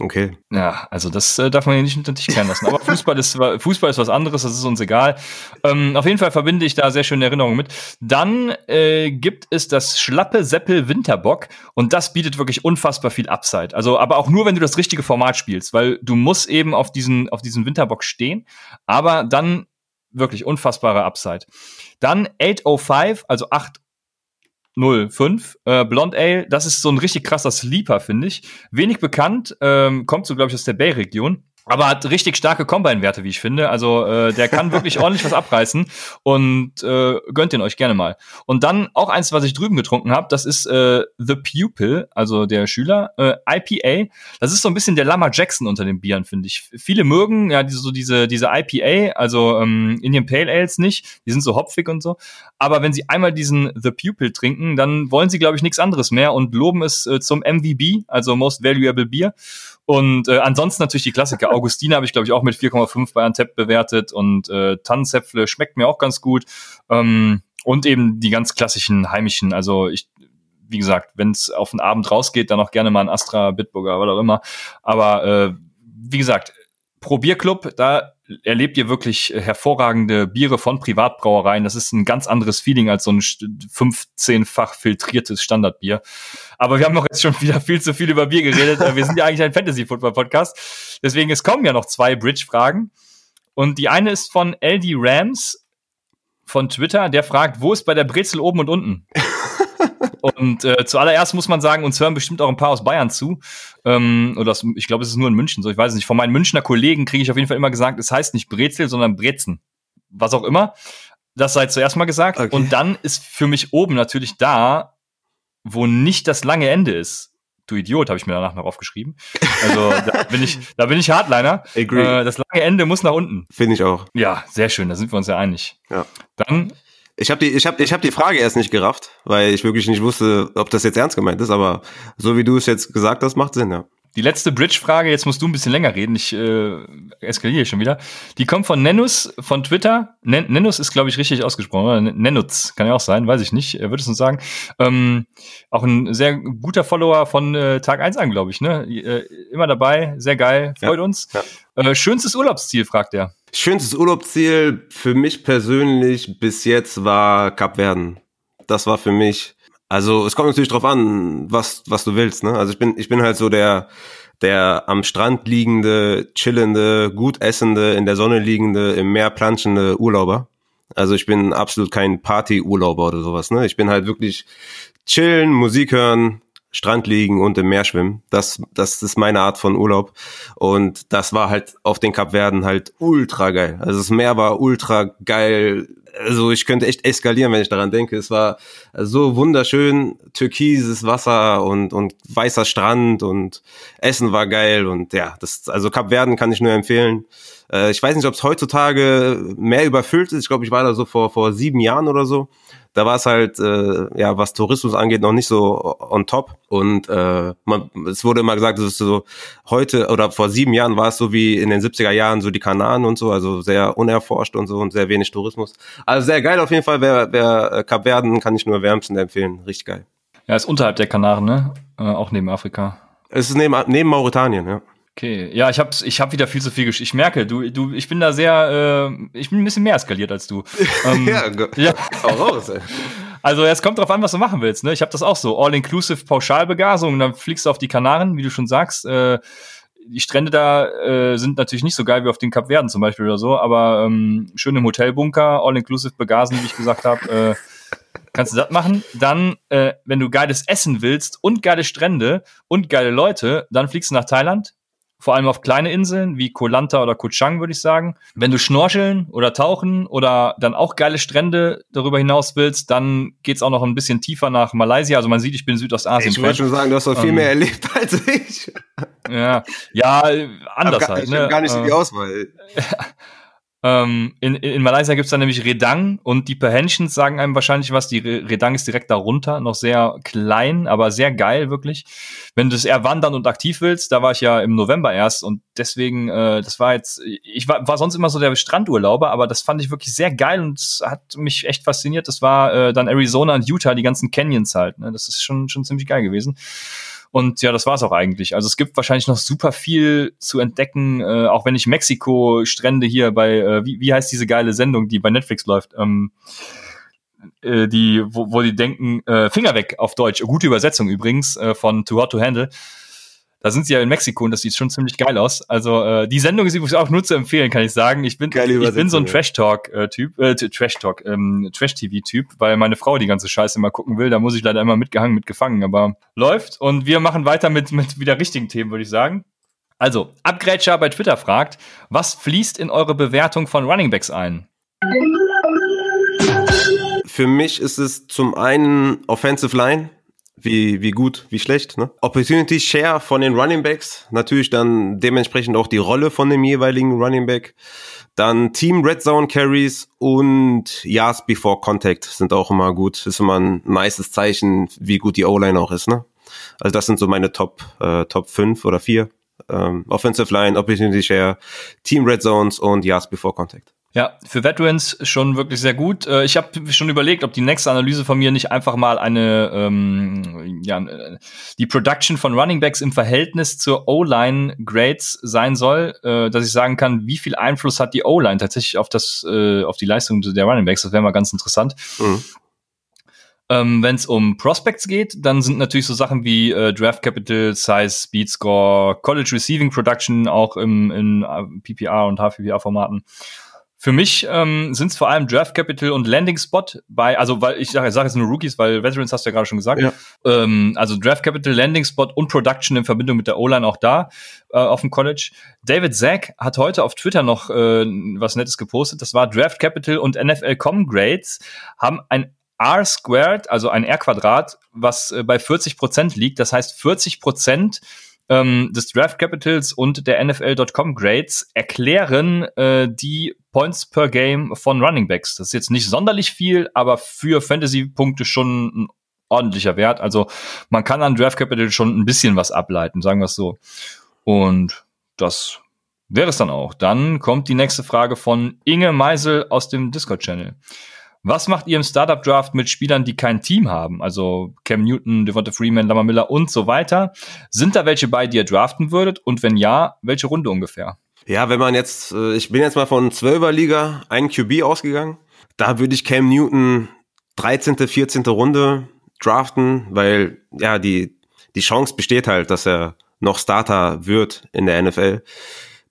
Okay. Ja, also das äh, darf man ja nicht unter den Tisch kennen lassen. Aber Fußball ist Fußball ist was anderes, das ist uns egal. Ähm, auf jeden Fall verbinde ich da sehr schöne Erinnerungen mit. Dann äh, gibt es das schlappe Seppel Winterbock und das bietet wirklich unfassbar viel Upside. Also, aber auch nur, wenn du das richtige Format spielst, weil du musst eben auf diesen auf diesen Winterbock stehen. Aber dann wirklich unfassbare Upside. Dann 805, also 8 05. Äh, Blond Ale, das ist so ein richtig krasser Sleeper, finde ich. Wenig bekannt, ähm, kommt so, glaube ich, aus der Bay-Region aber hat richtig starke Combine-Werte, wie ich finde. Also äh, der kann wirklich *laughs* ordentlich was abreißen und äh, gönnt den euch gerne mal. Und dann auch eins, was ich drüben getrunken habe, das ist äh, The Pupil, also der Schüler, äh, IPA. Das ist so ein bisschen der Lama Jackson unter den Bieren, finde ich. Viele mögen ja diese, so diese diese IPA, also ähm, Indian Pale Ales nicht. Die sind so hopfig und so. Aber wenn sie einmal diesen The Pupil trinken, dann wollen sie, glaube ich, nichts anderes mehr und loben es äh, zum MVB, also Most Valuable Beer. Und äh, ansonsten natürlich die Klassiker. *laughs* Augustina habe ich, glaube ich, auch mit 4,5 bei Antep bewertet und äh, Tannenzäpfle schmeckt mir auch ganz gut. Ähm, und eben die ganz klassischen heimischen. Also ich, wie gesagt, wenn es auf den Abend rausgeht, dann auch gerne mal ein Astra, Bitburger, was auch immer. Aber äh, wie gesagt, Probierclub, da erlebt ihr wirklich hervorragende Biere von Privatbrauereien. Das ist ein ganz anderes Feeling als so ein 15-fach filtriertes Standardbier. Aber wir haben noch jetzt schon *laughs* wieder viel zu viel über Bier geredet. Wir sind ja eigentlich ein Fantasy-Football-Podcast. Deswegen, es kommen ja noch zwei Bridge-Fragen. Und die eine ist von LD Rams von Twitter, der fragt, wo ist bei der Brezel oben und unten? *laughs* Und äh, zuallererst muss man sagen, uns hören bestimmt auch ein paar aus Bayern zu. Ähm, oder das, ich glaube, es ist nur in München so, ich weiß nicht. Von meinen Münchner Kollegen kriege ich auf jeden Fall immer gesagt, es heißt nicht Brezel, sondern Brezen. Was auch immer. Das sei zuerst mal gesagt. Okay. Und dann ist für mich oben natürlich da, wo nicht das lange Ende ist. Du Idiot, habe ich mir danach noch aufgeschrieben. Also *laughs* da bin ich, da bin ich Hardliner. Agree. Äh, das lange Ende muss nach unten. Finde ich auch. Ja, sehr schön. Da sind wir uns ja einig. Ja. Dann ich habe die, ich hab, ich hab die Frage erst nicht gerafft, weil ich wirklich nicht wusste, ob das jetzt ernst gemeint ist, aber so wie du es jetzt gesagt hast, macht Sinn, ja. Die letzte Bridge-Frage, jetzt musst du ein bisschen länger reden, ich äh, eskaliere schon wieder. Die kommt von Nenus von Twitter. Nen Nenus ist, glaube ich, richtig ausgesprochen, oder? Nenutz, kann ja auch sein, weiß ich nicht, er würde es uns sagen. Ähm, auch ein sehr guter Follower von äh, Tag 1 an, glaube ich, ne? Äh, immer dabei, sehr geil, freut ja, uns. Ja. Äh, schönstes Urlaubsziel, fragt er. Schönstes Urlaubsziel für mich persönlich bis jetzt war Kapverden. Das war für mich also es kommt natürlich drauf an, was, was du willst. Ne? Also ich bin, ich bin halt so der, der am Strand liegende, chillende, gut essende, in der Sonne liegende, im Meer planschende Urlauber. Also ich bin absolut kein Party-Urlauber oder sowas. Ne? Ich bin halt wirklich chillen, Musik hören, Strand liegen und im Meer schwimmen. Das, das ist meine Art von Urlaub. Und das war halt auf den Kapverden halt ultra geil. Also das Meer war ultra geil, also ich könnte echt eskalieren, wenn ich daran denke. Es war so wunderschön, türkises Wasser und, und weißer Strand und Essen war geil und ja, das, also Kap Verden kann ich nur empfehlen. Äh, ich weiß nicht, ob es heutzutage mehr überfüllt ist. Ich glaube, ich war da so vor, vor sieben Jahren oder so da war es halt, äh, ja, was Tourismus angeht, noch nicht so on top. Und äh, man, es wurde immer gesagt, es ist so heute oder vor sieben Jahren war es so wie in den 70er Jahren so die Kanaren und so, also sehr unerforscht und so und sehr wenig Tourismus. Also sehr geil auf jeden Fall. Wer, wer äh, Kap Verden kann ich nur wärmstens empfehlen. Richtig geil. Ja, ist unterhalb der Kanaren, ne? Äh, auch neben Afrika. Es ist neben, neben Mauretanien, ja. Okay, ja, ich habe ich hab wieder viel zu viel gesch Ich merke, du, du, ich bin da sehr, äh, ich bin ein bisschen mehr eskaliert als du. *laughs* Ähm, *laughs* ja, ja. Raus, ey. Also es kommt drauf an, was du machen willst. Ne? Ich habe das auch so. All-inclusive Pauschalbegasung. Dann fliegst du auf die Kanaren, wie du schon sagst. Äh, die Strände da äh, sind natürlich nicht so geil wie auf den Kapverden zum Beispiel oder so, aber ähm, schön im Hotelbunker, all-inclusive begasen, wie ich gesagt habe. Äh, kannst du das machen. Dann, äh, wenn du geiles Essen willst und geile Strände und geile Leute, dann fliegst du nach Thailand vor allem auf kleine Inseln wie Koh Lanta oder Koh Chang, würde ich sagen. Wenn du schnorcheln oder tauchen oder dann auch geile Strände darüber hinaus willst, dann geht's auch noch ein bisschen tiefer nach Malaysia. Also man sieht, ich bin Südostasien. Ich wollte schon sagen, du hast doch viel ähm, mehr erlebt *laughs* als ich. Ja, ja, anders gar, halt. Ich ne? gar nicht so die äh, Auswahl. *laughs* Ähm, in, in Malaysia gibt's dann nämlich Redang und die Perhensions sagen einem wahrscheinlich was. Die Redang ist direkt darunter, noch sehr klein, aber sehr geil, wirklich. Wenn du es eher wandern und aktiv willst, da war ich ja im November erst und deswegen, äh, das war jetzt, ich war, war sonst immer so der Strandurlauber, aber das fand ich wirklich sehr geil und hat mich echt fasziniert. Das war äh, dann Arizona und Utah, die ganzen Canyons halt. Ne? Das ist schon, schon ziemlich geil gewesen. Und ja, das war's auch eigentlich. Also es gibt wahrscheinlich noch super viel zu entdecken, äh, auch wenn ich Mexiko-Strände hier bei, äh, wie, wie heißt diese geile Sendung, die bei Netflix läuft? Ähm, äh, die, wo, wo die denken, äh, Finger weg auf Deutsch. Gute Übersetzung übrigens äh, von Too Hot to Handle. Da sind sie ja in Mexiko und das sieht schon ziemlich geil aus. Also äh, die Sendung ist übrigens auch nur zu empfehlen, kann ich sagen. Ich bin, ich bin so ein Trash-Talk-Typ, äh, Trash-Talk, ähm, Trash-TV-Typ, weil meine Frau die ganze Scheiße mal gucken will. Da muss ich leider immer mitgehangen, mitgefangen, aber läuft. Und wir machen weiter mit, mit wieder richtigen Themen, würde ich sagen. Also, Abgrätscher bei Twitter fragt, was fließt in eure Bewertung von Runningbacks ein? Für mich ist es zum einen Offensive Line, wie, wie gut, wie schlecht. Ne? Opportunity Share von den Running Backs, natürlich dann dementsprechend auch die Rolle von dem jeweiligen Running Back. Dann Team Red Zone Carries und Yards Before Contact sind auch immer gut. Ist immer ein nices Zeichen, wie gut die O-Line auch ist. Ne? Also das sind so meine Top, äh, Top 5 oder 4. Ähm, Offensive Line, Opportunity Share, Team Red Zones und Yards Before Contact. Ja, für Veterans schon wirklich sehr gut. Äh, ich habe schon überlegt, ob die nächste Analyse von mir nicht einfach mal eine, ähm, ja, äh, die Production von Running Backs im Verhältnis zur O-Line Grades sein soll, äh, dass ich sagen kann, wie viel Einfluss hat die O-Line tatsächlich auf das, äh, auf die Leistung der Running Backs. Das wäre mal ganz interessant. Mhm. Ähm, Wenn es um Prospects geht, dann sind natürlich so Sachen wie äh, Draft Capital, Size, Speed Score, College Receiving Production auch im, in äh, PPR und HPPR-Formaten für mich ähm, sind es vor allem Draft Capital und Landing Spot bei, also weil ich sage sag jetzt nur Rookies, weil Veterans hast du ja gerade schon gesagt. Ja. Ähm, also Draft Capital, Landing Spot und Production in Verbindung mit der O-Line auch da äh, auf dem College. David Zack hat heute auf Twitter noch äh, was Nettes gepostet. Das war Draft Capital und NFL.com Grades haben ein R squared, also ein R Quadrat, was äh, bei 40 Prozent liegt. Das heißt 40 Prozent ähm, des Draft Capitals und der NFL.com Grades erklären äh, die Points per Game von Running Backs. Das ist jetzt nicht sonderlich viel, aber für Fantasy-Punkte schon ein ordentlicher Wert. Also man kann an Draft Capital schon ein bisschen was ableiten, sagen wir es so. Und das wäre es dann auch. Dann kommt die nächste Frage von Inge Meisel aus dem Discord-Channel. Was macht ihr im Startup Draft mit Spielern, die kein Team haben? Also Cam Newton, Devonta Freeman, Lamar Miller und so weiter. Sind da welche bei, die ihr draften würdet? Und wenn ja, welche Runde ungefähr? Ja, wenn man jetzt, äh, ich bin jetzt mal von 12er Liga, ein QB ausgegangen. Da würde ich Cam Newton 13., 14. Runde draften, weil ja, die, die Chance besteht halt, dass er noch Starter wird in der NFL.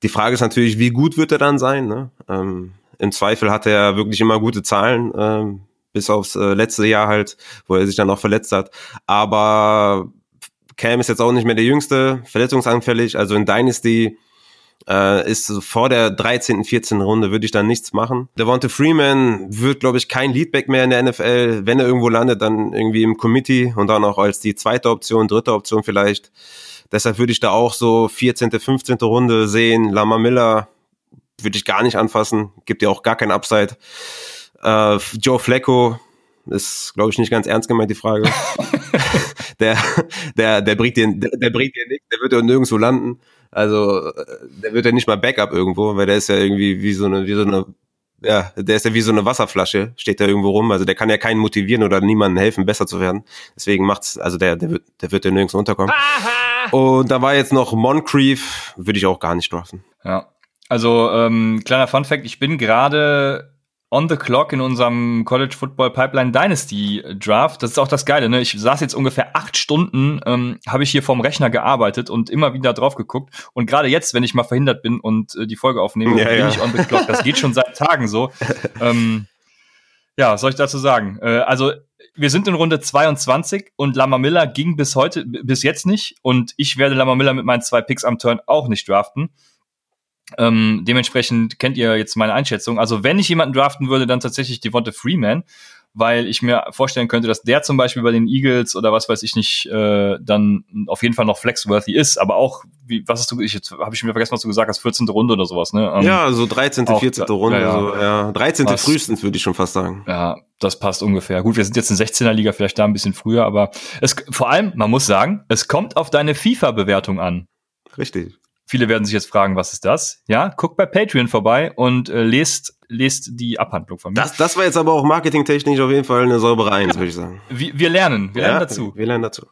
Die Frage ist natürlich, wie gut wird er dann sein? Ne? Ähm, Im Zweifel hat er wirklich immer gute Zahlen, ähm, bis aufs äh, letzte Jahr halt, wo er sich dann auch verletzt hat. Aber Cam ist jetzt auch nicht mehr der Jüngste, verletzungsanfällig. Also in Dynasty äh, ist vor der 13., 14. Runde würde ich dann nichts machen. Devonta Freeman wird, glaube ich, kein Leadback mehr in der NFL. Wenn er irgendwo landet, dann irgendwie im Committee und dann auch als die zweite Option, dritte Option vielleicht. Deshalb würde ich da auch so 14., 15. Runde sehen. Lama Miller würde ich gar nicht anfassen. Gibt ja auch gar kein Upside. Äh, Joe Flacco ist, glaube ich, nicht ganz ernst gemeint, die Frage. *laughs* der, der, der bringt dir, der, der bringt dir nichts, der wird ja nirgendwo landen. Also, äh, der wird ja nicht mal Backup irgendwo, weil der ist ja irgendwie wie so eine, wie so eine, ja, der ist ja wie so eine Wasserflasche, steht da irgendwo rum. Also der kann ja keinen motivieren oder niemandem helfen, besser zu werden. Deswegen macht's, also der, der wird, der wird ja nirgends unterkommen. Und da war jetzt noch Moncrief, würde ich auch gar nicht draften. Ja. Also, ähm, kleiner Fun Fact, ich bin gerade on the clock in unserem College Football Pipeline Dynasty Draft. Das ist auch das Geile, ne? Ich saß jetzt ungefähr acht Stunden, ähm, habe ich hier vorm Rechner gearbeitet und immer wieder drauf geguckt. Und gerade jetzt, wenn ich mal verhindert bin und äh, die Folge aufnehme, ja, bin ja. ich on the clock. Das geht schon seit Tagen so. *laughs* ähm, ja, was soll ich dazu sagen? Äh, also wir sind in Runde 22 und Lama Miller ging bis heute, bis jetzt nicht. Und ich werde Lama Miller mit meinen zwei Picks am Turn auch nicht draften. Ähm, dementsprechend kennt ihr jetzt meine Einschätzung. Also wenn ich jemanden draften würde, dann tatsächlich Devonta Freeman, weil ich mir vorstellen könnte, dass der zum Beispiel bei den Eagles oder was weiß ich nicht, äh, dann auf jeden Fall noch flexworthy ist. Aber auch, wie, was hast du, ich jetzt habe ich mir vergessen, was du gesagt hast, 14. Runde oder sowas, ne? Ähm, ja, so 13., auch, 14. Runde, ja, ja. so, ja. 13. Passt. frühestens, würde ich schon fast sagen. Ja, das passt ungefähr. Gut, wir sind jetzt in 16er Liga, vielleicht da ein bisschen früher, aber es vor allem, man muss sagen, es kommt auf deine FIFA-Bewertung an. Richtig. Viele werden sich jetzt fragen, was ist das? Ja, guckt bei Patreon vorbei und äh, lest, lest die Abhandlung von mir. Das, das war jetzt aber auch marketingtechnisch auf jeden Fall eine saubere Eins, würde ich sagen. Wir, wir lernen, wir ja, lernen dazu. Wir lernen dazu.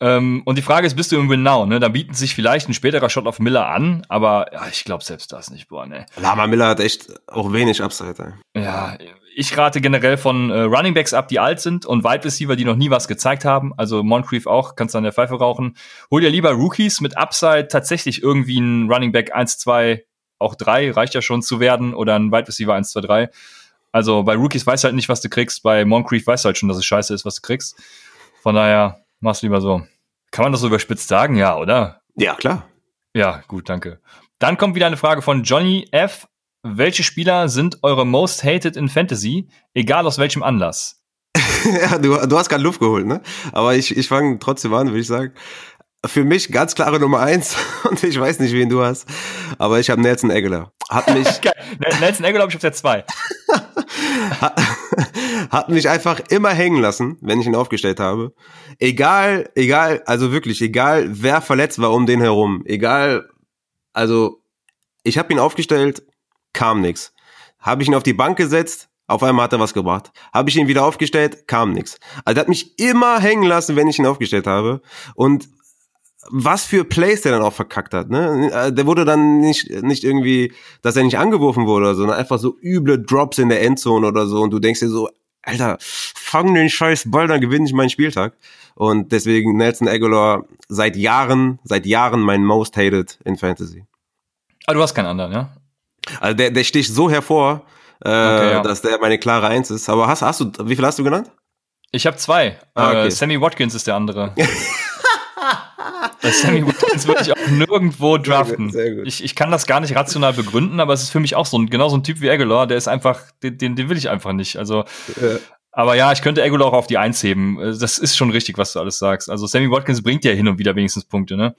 Ähm, und die Frage ist, bist du im Win Now? Ne? Da bieten sich vielleicht ein späterer Shot auf Miller an, aber ja, ich glaube selbst das nicht. Boah, ne. Lama Miller hat echt auch wenig Upside. Ey. Ja, ich rate generell von äh, Running Backs ab, die alt sind und Wide Receiver, die noch nie was gezeigt haben. Also Moncrief auch, kannst du an der Pfeife rauchen. Hol dir lieber Rookies mit Upside, tatsächlich irgendwie ein Running Back 1, 2, auch 3, reicht ja schon zu werden, oder ein Wide Receiver 1, 2, 3. Also bei Rookies weißt du halt nicht, was du kriegst. Bei Moncrief weißt du halt schon, dass es scheiße ist, was du kriegst. Von daher, mach's lieber so. Kann man das so überspitzt sagen? Ja, oder? Ja, klar. Ja, gut, danke. Dann kommt wieder eine Frage von Johnny F. Welche Spieler sind eure most hated in Fantasy, egal aus welchem Anlass? *laughs* ja, du, du hast gerade Luft geholt, ne? Aber ich, ich fange trotzdem an, würde ich sagen. Für mich ganz klare Nummer eins *laughs* und ich weiß nicht, wen du hast, aber ich habe Nelson Aguilar. Hat *laughs* mich Nelson Aguilar habe ich auf der zwei. hat, hat mich einfach immer hängen lassen, wenn ich ihn aufgestellt habe. Egal, egal, also wirklich, egal wer verletzt war um den herum, egal, also ich habe ihn aufgestellt, kam nix. Habe ich ihn auf die Bank gesetzt, auf einmal hat er was gebracht. Habe ich ihn wieder aufgestellt, kam nix. Also hat mich immer hängen lassen, wenn ich ihn aufgestellt habe. Und was für Plays der dann auch verkackt hat, ne? Äh, der wurde dann nicht, nicht irgendwie, dass er nicht angeworfen wurde, sondern einfach so üble Drops in der Endzone oder so und du denkst dir so, Alter, fang den scheiß Ball, dann gewinne ich meinen Spieltag. Und deswegen Nelson Aguilar seit Jahren, seit Jahren mein most hated in Fantasy. Aber du hast keinen anderen, ja? Also der, der sticht so hervor, äh, okay, ja. dass der meine klare Eins ist. Aber hast, hast du, wie viel hast du genannt? Ich habe zwei. Ah, okay. äh, Sammy Watkins ist der andere. Sammy Watkins würde ich auch *laughs* nirgendwo draften. Sehr gut, sehr gut. Ich, ich kann das gar nicht rational begründen, aber es ist für mich auch so ein, genau so ein Typ wie Aguilar, der ist einfach, den, den, den will ich einfach nicht. Also, ja. aber ja, ich könnte Aguilar auch auf die Eins heben. Das ist schon richtig, was du alles sagst. Also Sammy Watkins bringt ja hin und wieder wenigstens Punkte, ne?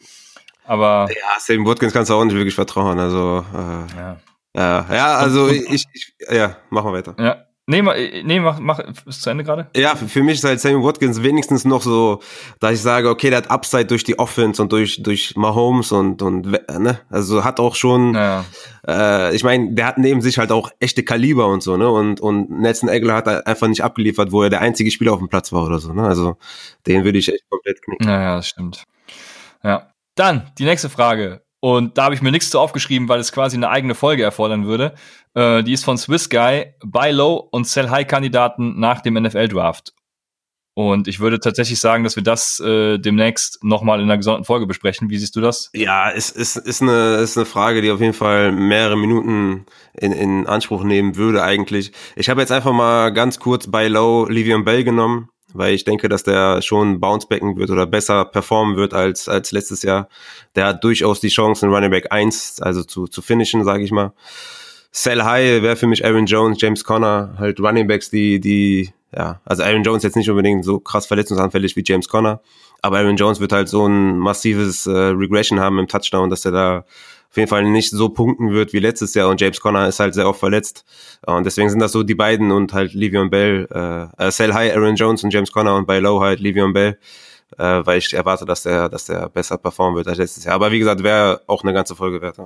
Aber. Ja, Sammy Watkins kannst du auch nicht wirklich vertrauen. Also, äh, ja. Ja, ja, also ich, ich, ja, machen wir weiter. Ja. Nee, nee mach, mach ist zu Ende gerade. Ja, für, für mich ist halt Sammy Watkins wenigstens noch so, dass ich sage, okay, der hat Upside durch die Offense und durch durch Mahomes und und ne, also hat auch schon, ja. äh, ich meine, der hat neben sich halt auch echte Kaliber und so, ne, und und Nelson Aguilar hat halt einfach nicht abgeliefert, wo er der einzige Spieler auf dem Platz war oder so, ne, also den würde ich echt komplett knicken. Naja, das stimmt. Ja, dann die nächste Frage. Und da habe ich mir nichts zu aufgeschrieben, weil es quasi eine eigene Folge erfordern würde. Äh, die ist von Swiss Guy, Buy Low und Sell High Kandidaten nach dem NFL Draft. Und ich würde tatsächlich sagen, dass wir das äh, demnächst nochmal in einer gesonderten Folge besprechen. Wie siehst du das? Ja, es ist, ist, eine, ist eine Frage, die auf jeden Fall mehrere Minuten in, in Anspruch nehmen würde eigentlich. Ich habe jetzt einfach mal ganz kurz Buy Low Livian Bell genommen weil ich denke, dass der schon bouncebacken wird oder besser performen wird als, als letztes Jahr. Der hat durchaus die Chance, in Running Back 1, also zu, zu finishen, sage ich mal. Sell High wäre für mich Aaron Jones, James Conner, halt Running Backs, die, die, ja, also Aaron Jones jetzt nicht unbedingt so krass verletzungsanfällig wie James Conner, aber Aaron Jones wird halt so ein massives äh, Regression haben im Touchdown, dass er da auf jeden Fall nicht so punkten wird wie letztes Jahr und James Conner ist halt sehr oft verletzt. Und deswegen sind das so die beiden und halt Livion Bell, äh, äh Sell High, Aaron Jones und James Conner und bei Low halt Livion Bell, äh, weil ich erwarte, dass der, dass der besser performen wird als letztes Jahr. Aber wie gesagt, wäre auch eine ganze Folge wert.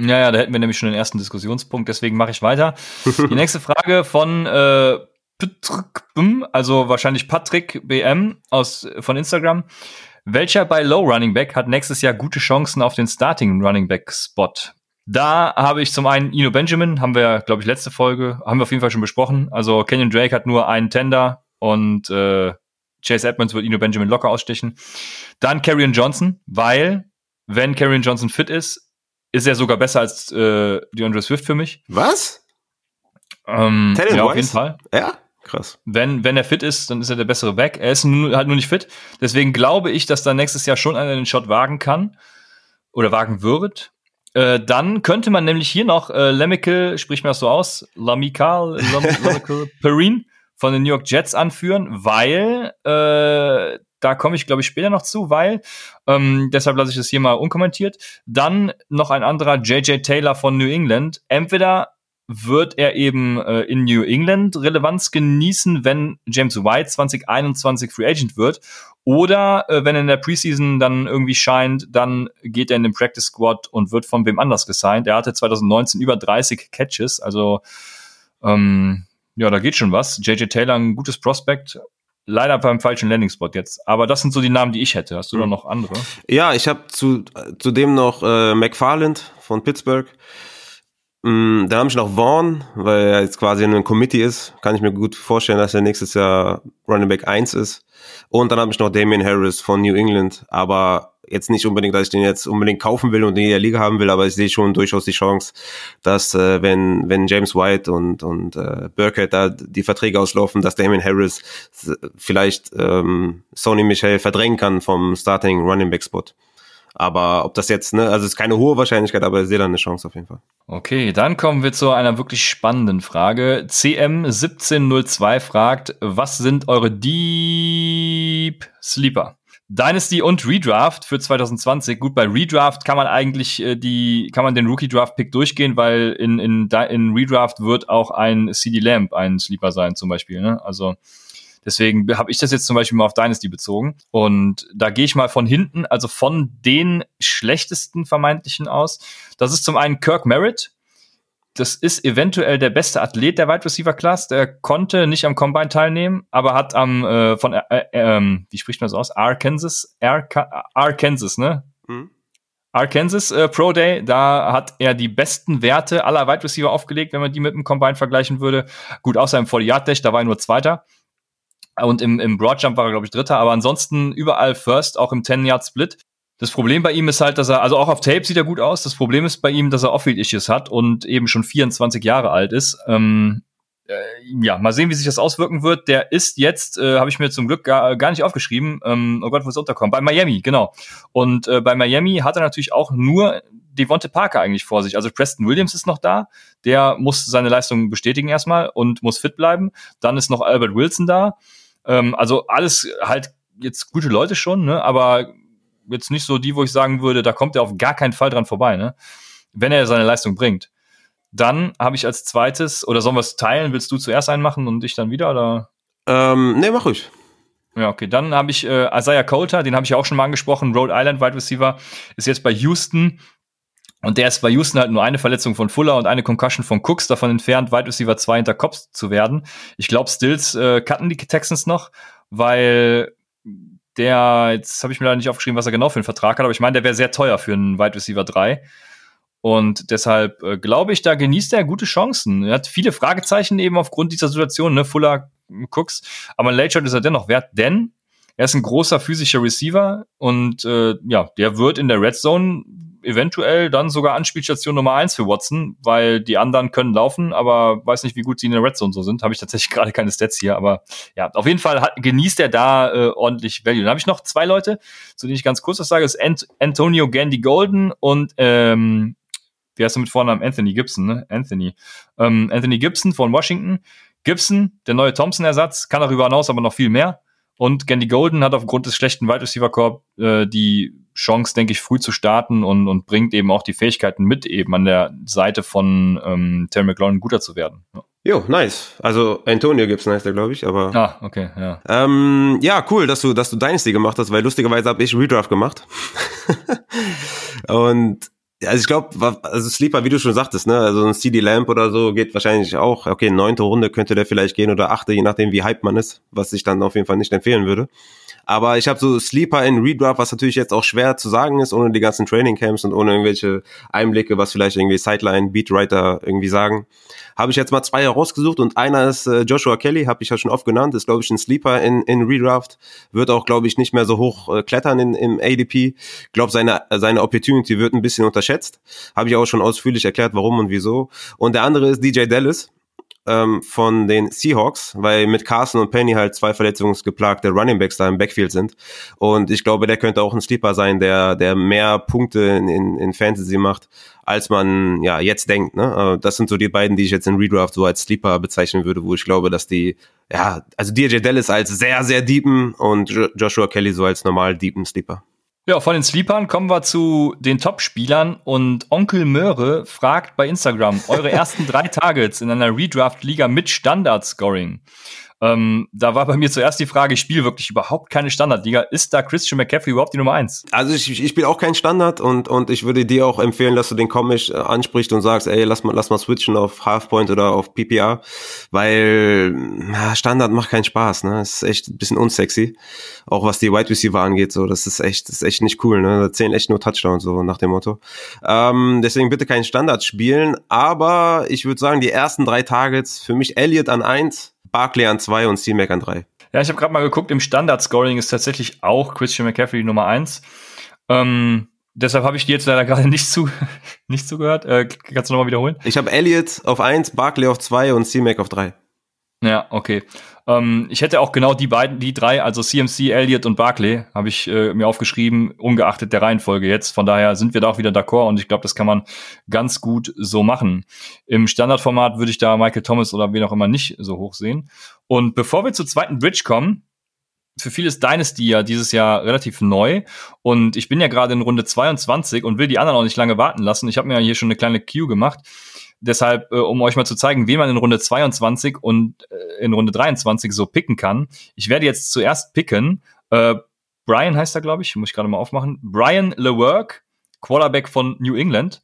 Ja, ja, da hätten wir nämlich schon den ersten Diskussionspunkt, deswegen mache ich weiter. *laughs* Die nächste Frage von äh, also wahrscheinlich Patrick BM aus von Instagram. Welcher bei Low Running Back hat nächstes Jahr gute Chancen auf den Starting Running Back Spot? Da habe ich zum einen Ino Benjamin, haben wir, glaube ich, letzte Folge, haben wir auf jeden Fall schon besprochen. Also Kenyon Drake hat nur einen Tender und äh, Chase Edmonds wird Ino Benjamin locker ausstechen. Dann Karrion Johnson, weil, wenn Karrion Johnson fit ist, ist er sogar besser als äh, DeAndre Swift für mich. Was? Ähm, ja, auf jeden Fall. Ja? Krass. Wenn, wenn er fit ist, dann ist er der bessere Back. Er ist nur, halt nur nicht fit. Deswegen glaube ich, dass da nächstes Jahr schon einer den Shot wagen kann oder wagen wird. Äh, dann könnte man nämlich hier noch äh, Lemical, spricht mir das so aus, Lamical, *laughs* Lamical Perrine von den New York Jets anführen, weil äh, da komme ich, glaube ich, später noch zu, weil ähm, deshalb lasse ich das hier mal unkommentiert. Dann noch ein anderer JJ Taylor von New England. Entweder wird er eben äh, in New England Relevanz genießen, wenn James White 2021 Free Agent wird. Oder äh, wenn er in der Preseason dann irgendwie scheint, dann geht er in den Practice Squad und wird von wem anders gesigned. Er hatte 2019 über 30 Catches, also ähm, ja, da geht schon was. JJ Taylor ein gutes Prospect. Leider beim falschen Landing Spot jetzt. Aber das sind so die Namen, die ich hätte. Hast du mhm. da noch andere? Ja, ich habe zu, zudem noch äh, McFarland von Pittsburgh. Mm, dann habe ich noch Vaughn, weil er jetzt quasi in einem Committee ist. Kann ich mir gut vorstellen, dass er nächstes Jahr Running Back 1 ist. Und dann habe ich noch Damian Harris von New England. Aber jetzt nicht unbedingt, dass ich den jetzt unbedingt kaufen will und in der Liga haben will, aber ich sehe schon durchaus die Chance, dass äh, wenn, wenn James White und, und äh, Burkhead da die Verträge auslaufen, dass Damian Harris vielleicht ähm, Sony Michel verdrängen kann vom Starting Running Back Spot. Aber ob das jetzt, ne, also es ist keine hohe Wahrscheinlichkeit, aber ich sehe da eine Chance auf jeden Fall. Okay, dann kommen wir zu einer wirklich spannenden Frage. CM1702 fragt, was sind eure Deep Sleeper? Dynasty und Redraft für 2020. Gut, bei Redraft kann man eigentlich äh, die, kann man den Rookie Draft Pick durchgehen, weil in, in, in Redraft wird auch ein CD Lamp ein Sleeper sein, zum Beispiel. Ne? Also Deswegen habe ich das jetzt zum Beispiel mal auf Dynasty bezogen. Und da gehe ich mal von hinten, also von den schlechtesten vermeintlichen aus. Das ist zum einen Kirk Merritt. Das ist eventuell der beste Athlet der Wide Receiver Class. Der konnte nicht am Combine teilnehmen, aber hat am äh, von äh, äh, ähm, wie spricht man das aus? Arkansas, Arkansas, ne? Mhm. Arkansas äh, Pro Day, da hat er die besten Werte aller Wide Receiver aufgelegt, wenn man die mit dem Combine vergleichen würde. Gut, außer im 40-Yard-Dash, da war er nur Zweiter. Und im, im Broadjump war er, glaube ich, Dritter, aber ansonsten überall First, auch im 10-Yard-Split. Das Problem bei ihm ist halt, dass er, also auch auf Tape sieht er gut aus. Das Problem ist bei ihm, dass er Off-Field-Issues hat und eben schon 24 Jahre alt ist. Ähm, äh, ja, mal sehen, wie sich das auswirken wird. Der ist jetzt, äh, habe ich mir zum Glück gar, gar nicht aufgeschrieben. Ähm, oh Gott, wo es unterkommt. Bei Miami, genau. Und äh, bei Miami hat er natürlich auch nur Devonte Parker eigentlich vor sich. Also Preston Williams ist noch da. Der muss seine Leistung bestätigen erstmal und muss fit bleiben. Dann ist noch Albert Wilson da. Ähm, also alles halt jetzt gute Leute schon, ne? aber jetzt nicht so die, wo ich sagen würde, da kommt er auf gar keinen Fall dran vorbei, ne? wenn er seine Leistung bringt. Dann habe ich als zweites, oder sollen wir es teilen? Willst du zuerst einen machen und ich dann wieder? Oder? Ähm, nee, mach ruhig. Ja, okay. Dann habe ich äh, Isaiah Coulter, den habe ich ja auch schon mal angesprochen, Rhode Island Wide Receiver, ist jetzt bei Houston. Und der ist bei Houston halt nur eine Verletzung von Fuller und eine Concussion von Cooks davon entfernt, Wide Receiver 2 hinter Cops zu werden. Ich glaube, Stills äh, cutten die Texans noch, weil der, jetzt habe ich mir leider nicht aufgeschrieben, was er genau für einen Vertrag hat, aber ich meine, der wäre sehr teuer für einen Wide Receiver 3. Und deshalb äh, glaube ich, da genießt er gute Chancen. Er hat viele Fragezeichen eben aufgrund dieser Situation, ne? Fuller, Cooks. Aber ein Late Shot ist er dennoch wert, denn er ist ein großer physischer Receiver und äh, ja, der wird in der Red Zone eventuell dann sogar Anspielstation Nummer eins für Watson, weil die anderen können laufen, aber weiß nicht, wie gut sie in der Red Zone so sind. Habe ich tatsächlich *laughs* gerade keine Stats hier, aber ja, auf jeden Fall hat, genießt er da äh, ordentlich Value. Dann habe ich noch zwei Leute, zu denen ich ganz kurz was sage, das ist Ant Antonio Gandy Golden und ähm, wie heißt er mit Vornamen? Anthony Gibson, ne? Anthony. Ähm, Anthony Gibson von Washington. Gibson, der neue Thompson-Ersatz, kann darüber hinaus aber noch viel mehr. Und Gandy Golden hat aufgrund des schlechten Wide Receiver Corps äh, die Chance, denke ich, früh zu starten und, und bringt eben auch die Fähigkeiten mit, eben an der Seite von ähm, Terry McLaurin guter zu werden. Ja. Jo, nice. Also Antonio Gibson heißt er, glaube ich, aber. Ah, okay, ja. Ähm, ja, cool, dass du, dass du Dynasty gemacht hast, weil lustigerweise habe ich Redraft gemacht. *laughs* und also ich glaube, also Sleeper, wie du schon sagtest, ne, also ein CD Lamp oder so geht wahrscheinlich auch. Okay, neunte Runde könnte der vielleicht gehen oder achte, je nachdem wie hype man ist, was ich dann auf jeden Fall nicht empfehlen würde. Aber ich habe so Sleeper in Redraft, was natürlich jetzt auch schwer zu sagen ist, ohne die ganzen Training Camps und ohne irgendwelche Einblicke, was vielleicht irgendwie Sideline, Beatwriter irgendwie sagen. Habe ich jetzt mal zwei herausgesucht und einer ist äh, Joshua Kelly, habe ich ja schon oft genannt, ist glaube ich ein Sleeper in, in Redraft, wird auch glaube ich nicht mehr so hoch äh, klettern in, im ADP. Glaube seine seine Opportunity wird ein bisschen unterschätzt. Habe ich auch schon ausführlich erklärt, warum und wieso. Und der andere ist DJ Dallas ähm, von den Seahawks, weil mit Carson und Penny halt zwei verletzungsgeplagte Running Backs da im Backfield sind. Und ich glaube, der könnte auch ein Sleeper sein, der, der mehr Punkte in, in, in Fantasy macht, als man ja jetzt denkt. Ne? Das sind so die beiden, die ich jetzt in Redraft so als Sleeper bezeichnen würde, wo ich glaube, dass die, ja, also DJ Dallas als sehr, sehr deepen und Joshua Kelly so als normal deepen Sleeper. Ja, von den Sleepern kommen wir zu den Top-Spielern und Onkel Möhre fragt bei Instagram eure ersten drei Targets in einer Redraft-Liga mit Standard-Scoring. Ähm, da war bei mir zuerst die Frage, ich spiele wirklich überhaupt keine Standardliga. Ist da Christian McCaffrey überhaupt die Nummer eins? Also ich, ich spiele auch keinen Standard und, und ich würde dir auch empfehlen, dass du den Comic äh, ansprichst und sagst, ey, lass mal, lass mal switchen auf Halfpoint oder auf PPR, weil na, Standard macht keinen Spaß, ne? Ist echt ein bisschen unsexy. Auch was die Wide Receiver angeht, so, das ist echt, das ist echt nicht cool, ne? Da zählen echt nur Touchdowns, so nach dem Motto. Ähm, deswegen bitte keinen Standard spielen, aber ich würde sagen, die ersten drei Targets für mich Elliott an eins, Barkley an zwei und C-Mac an drei. Ja, ich habe gerade mal geguckt, im Standard-Scoring ist tatsächlich auch Christian McCaffrey Nummer eins. Ähm, deshalb habe ich dir jetzt leider gerade *laughs* nicht, zu, nicht zugehört. Äh, kannst du nochmal wiederholen? Ich habe Elliott auf eins, Barkley auf zwei und C-Mac auf drei. Ja, okay. Ähm, ich hätte auch genau die beiden, die drei, also CMC, Elliott und Barclay, habe ich äh, mir aufgeschrieben, ungeachtet der Reihenfolge jetzt. Von daher sind wir da auch wieder d'accord und ich glaube, das kann man ganz gut so machen. Im Standardformat würde ich da Michael Thomas oder wen auch immer nicht so hoch sehen. Und bevor wir zur zweiten Bridge kommen, für viele ist Dynasty ja dieses Jahr relativ neu und ich bin ja gerade in Runde 22 und will die anderen auch nicht lange warten lassen. Ich habe mir ja hier schon eine kleine Queue gemacht. Deshalb, äh, um euch mal zu zeigen, wen man in Runde 22 und äh, in Runde 23 so picken kann. Ich werde jetzt zuerst picken. Äh, Brian heißt er, glaube ich, muss ich gerade mal aufmachen. Brian LeWerk, Quarterback von New England.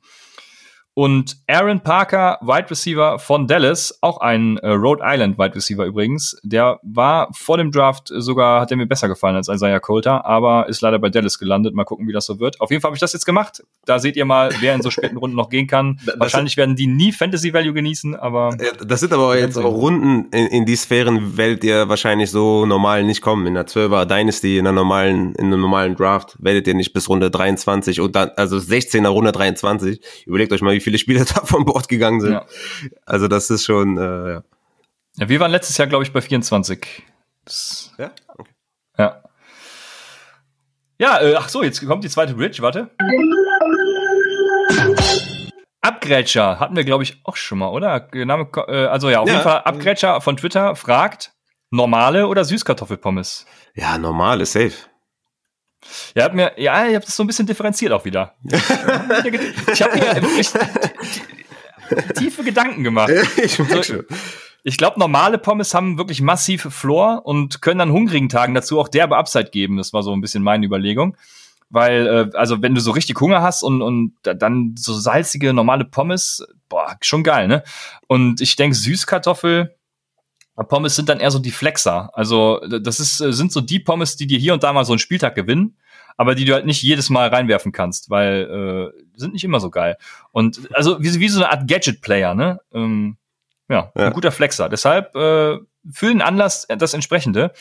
Und Aaron Parker, Wide Receiver von Dallas, auch ein äh, Rhode Island Wide Receiver übrigens, der war vor dem Draft sogar, hat er mir besser gefallen als Isaiah Coulter, aber ist leider bei Dallas gelandet. Mal gucken, wie das so wird. Auf jeden Fall habe ich das jetzt gemacht. Da seht ihr mal, wer in so späten Runden noch gehen kann. *laughs* Das Wahrscheinlich werden die nie Fantasy Value genießen, aber. Das sind aber jetzt auch Runden, in, in die Sphären werdet ihr wahrscheinlich so normal nicht kommen. In der 12er Dynasty, in einer normalen, in einem normalen Draft werdet ihr nicht bis Runde 23 und dann, also 16er Runde 23. Überlegt euch mal, wie viele Spieler *laughs* da von Bord gegangen sind. Ja. Also das ist schon, äh, ja. ja. Wir waren letztes Jahr, glaube ich, bei 24. Das, ja? Okay. Ja. Ja, äh, ach so, jetzt kommt die zweite Bridge, warte. Abgrätscher hatten wir, glaube ich, auch schon mal, oder? Name, äh, also ja, auf ja. jeden Fall Abgrätscher von Twitter fragt, normale oder Süßkartoffelpommes? Ja, normale, safe. Ja, mir, ja, ich habe das so ein bisschen differenziert auch wieder. ich habe mir wirklich tiefe Gedanken gemacht. *laughs* ich merke schon. Ich glaube, normale Pommes haben wirklich massive Floor und können an hungrigen Tagen dazu auch derbe Upside geben. Das war so ein bisschen meine Überlegung. Weil, äh, also wenn du so richtig Hunger hast und, und dann so salzige, normale Pommes, boah, schon geil, ne? Und ich denke, Süßkartoffel, Pommes sind dann eher so die Flexer. Also das ist, sind so die Pommes, die dir hier und da mal so einen Spieltag gewinnen, aber die du halt nicht jedes Mal reinwerfen kannst, weil äh, sind nicht immer so geil. Und also wie, wie so eine Art Gadget-Player, ne? Ähm, ja, ja, ein guter Flexer. Deshalb äh, für den Anlass das entsprechende.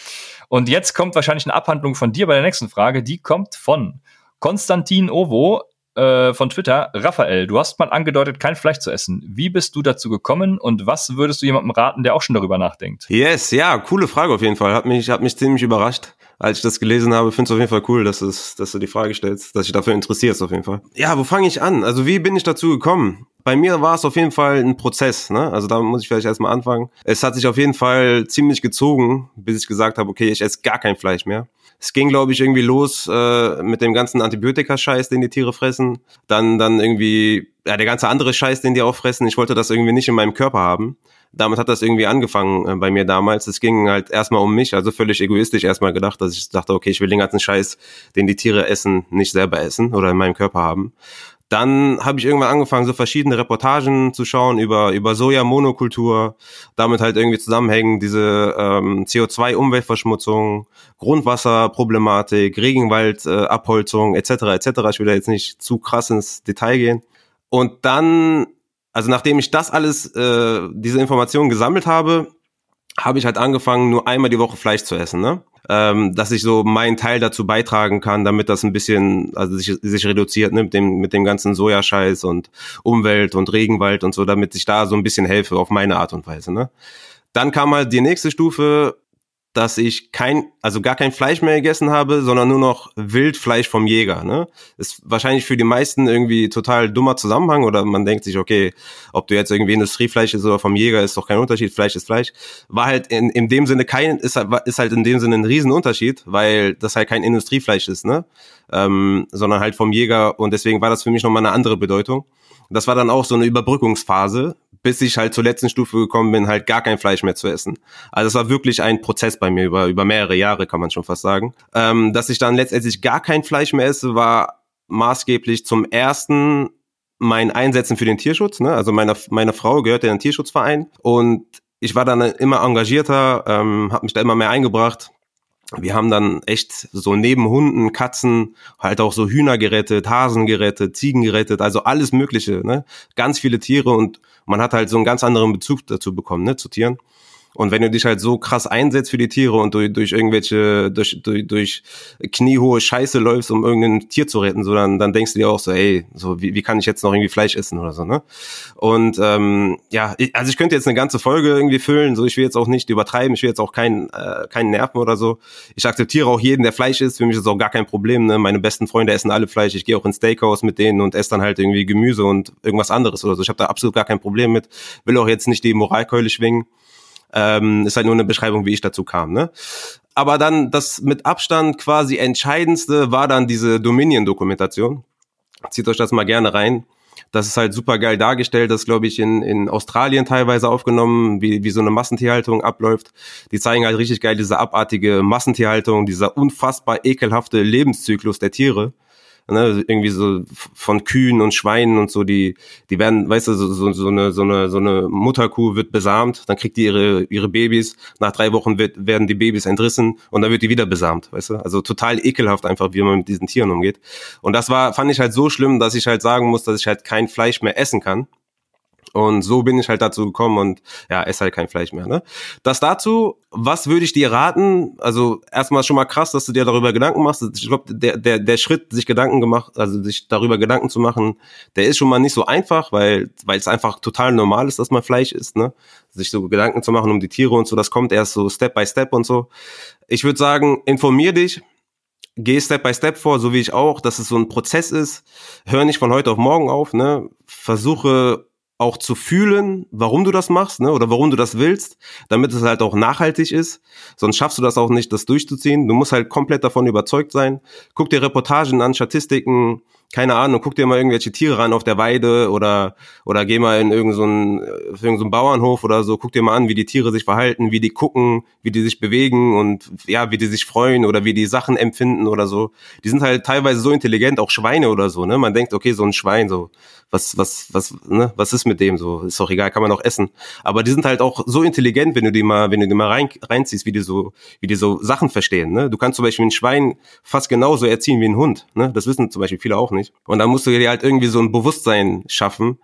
Und jetzt kommt wahrscheinlich eine Abhandlung von dir bei der nächsten Frage. Die kommt von Konstantin Ovo äh, von Twitter. Raphael, du hast mal angedeutet, kein Fleisch zu essen. Wie bist du dazu gekommen und was würdest du jemandem raten, der auch schon darüber nachdenkt? Yes, ja, coole Frage auf jeden Fall. Hat mich, hat mich ziemlich überrascht als ich das gelesen habe, finde es auf jeden Fall cool, dass, es, dass du die Frage stellst, dass dich dafür interessierst auf jeden Fall. Ja, wo fange ich an? Also wie bin ich dazu gekommen? Bei mir war es auf jeden Fall ein Prozess, ne? Also da muss ich vielleicht erstmal anfangen. Es hat sich auf jeden Fall ziemlich gezogen, bis ich gesagt habe, okay, ich esse gar kein Fleisch mehr. Es ging, glaube ich, irgendwie los äh, mit dem ganzen Antibiotika-Scheiß, den die Tiere fressen. Dann, dann irgendwie, ja, der ganze andere Scheiß, den die auch fressen. Ich wollte das irgendwie nicht in meinem Körper haben damit hat das irgendwie angefangen äh, bei mir damals. Es ging halt erstmal um mich, also völlig egoistisch erstmal gedacht, dass ich dachte, okay, ich will den ganzen Scheiß, den die Tiere essen, nicht selber essen oder in meinem Körper haben. Dann habe ich irgendwann angefangen, so verschiedene Reportagen zu schauen über, über Soja-Monokultur, damit halt irgendwie zusammenhängen diese ähm, CO2-Umweltverschmutzung, Grundwasserproblematik, Regenwaldabholzung äh, etc. etc. Ich will da jetzt nicht zu krass ins Detail gehen. Und dann also nachdem ich das alles, äh, diese Informationen gesammelt habe, habe ich halt angefangen, nur einmal die Woche Fleisch zu essen, ne? Ähm, dass ich so meinen Teil dazu beitragen kann, damit das ein bisschen, also sich, sich reduziert, ne, mit dem, mit dem ganzen Sojascheiß und Umwelt und Regenwald und so, damit ich da so ein bisschen helfe auf meine Art und Weise, ne? Dann kam halt die nächste Stufe, dass ich kein, also gar kein Fleisch mehr gegessen habe, sondern nur noch Wildfleisch vom Jäger. Ne? Ist wahrscheinlich für die meisten irgendwie total dummer Zusammenhang oder man denkt sich, okay, ob du jetzt irgendwie Industriefleisch ist oder vom Jäger, ist doch kein Unterschied, Fleisch ist Fleisch. War halt in, in dem Sinne kein, ist, halt, ist halt in dem Sinne ein Riesenunterschied, weil das halt kein Industriefleisch ist, ne? Ähm, sondern halt vom Jäger und deswegen war das für mich nochmal eine andere Bedeutung. Das war dann auch so eine Überbrückungsphase, bis ich halt zur letzten Stufe gekommen bin, halt gar kein Fleisch mehr zu essen. Also es war wirklich ein Prozess bei mir über, über mehrere Jahre, kann man schon fast sagen. Ähm, dass ich dann letztendlich gar kein Fleisch mehr esse, war maßgeblich zum ersten mein Einsetzen für den Tierschutz. Ne? Also meine, meine Frau gehört in den Tierschutzverein und ich war dann immer engagierter, ähm, habe mich da immer mehr eingebracht, wir haben dann echt so neben Hunden, Katzen, halt auch so Hühner gerettet, Hasen gerettet, Ziegen gerettet, also alles Mögliche, ne? Ganz viele Tiere und man hat halt so einen ganz anderen Bezug dazu bekommen, ne, zu Tieren. Und wenn du dich halt so krass einsetzt für die Tiere und durch, durch irgendwelche, durch, durch, durch kniehohe Scheiße läufst, um irgendein Tier zu retten, so dann, dann denkst du dir auch so, ey, so wie, wie kann ich jetzt noch irgendwie Fleisch essen oder so, ne? Und ähm, ja, ich, also ich könnte jetzt eine ganze Folge irgendwie füllen, so ich will jetzt auch nicht übertreiben, ich will jetzt auch keinen äh, keinen Nerven oder so. Ich akzeptiere auch jeden, der Fleisch isst, für mich ist auch gar kein Problem, ne? Meine besten Freunde essen alle Fleisch, ich gehe auch ins Steakhouse mit denen und esse dann halt irgendwie Gemüse und irgendwas anderes oder so. Ich habe da absolut gar kein Problem mit, will auch jetzt nicht die Moralkeule schwingen. Ähm, ist halt nur eine Beschreibung, wie ich dazu kam. Ne? Aber dann das mit Abstand quasi entscheidendste war dann diese Dominion-Dokumentation. Zieht euch das mal gerne rein. Das ist halt super geil dargestellt. Das glaube ich in, in Australien teilweise aufgenommen, wie, wie so eine Massentierhaltung abläuft. Die zeigen halt richtig geil diese abartige Massentierhaltung, dieser unfassbar ekelhafte Lebenszyklus der Tiere ne, irgendwie so von Kühen und Schweinen und so, die, die werden, weißt du, so, so, so eine, so eine, so eine Mutterkuh wird besamt, dann kriegt die ihre, ihre Babys, nach drei Wochen wird, werden die Babys entrissen und dann wird die wieder besamt, weißt du? Also total ekelhaft einfach, wie man mit diesen Tieren umgeht. Und das war, fand ich halt so schlimm, dass ich halt sagen muss, dass ich halt kein Fleisch mehr essen kann. Und so bin ich halt dazu gekommen und ja, esse halt kein Fleisch mehr. Ne? Das dazu, was würde ich dir raten? Also erstmal schon mal krass, dass du dir darüber Gedanken machst. Ich glaube, der, der, der Schritt, sich Gedanken gemacht, also sich darüber Gedanken zu machen, der ist schon mal nicht so einfach, weil weil es einfach total normal ist, dass man Fleisch isst. Ne? Sich so Gedanken zu machen um die Tiere und so, das kommt erst so Step by Step und so. Ich würde sagen, informier dich, geh Step by Step vor, so wie ich auch, dass es so ein Prozess ist. Hör nicht von heute auf morgen auf, ne? Versuche auch zu fühlen, warum du das machst, ne, oder warum du das willst, damit es halt auch nachhaltig ist. Sonst schaffst du das auch nicht, das durchzuziehen. Du musst halt komplett davon überzeugt sein. Guck dir Reportagen an, Statistiken, keine Ahnung, guck dir mal irgendwelche Tiere ran auf der Weide oder, oder geh mal in irgendeinen so so Bauernhof oder so, guck dir mal an, wie die Tiere sich verhalten, wie die gucken, wie die sich bewegen und ja, wie die sich freuen oder wie die Sachen empfinden oder so. Die sind halt teilweise so intelligent, auch Schweine oder so, ne? Man denkt, okay, so ein Schwein, so, was, was, was, ne, was ist mit dem so? Ist doch egal, kann man auch essen. Aber die sind halt auch so intelligent, wenn du die mal, wenn du die mal rein, reinziehst, wie die so, wie die so Sachen verstehen, ne? Du kannst zum Beispiel ein Schwein fast genauso erziehen wie ein Hund, ne? Das wissen zum Beispiel viele auch nicht. Und dann musst du dir halt irgendwie so ein Bewusstsein schaffen,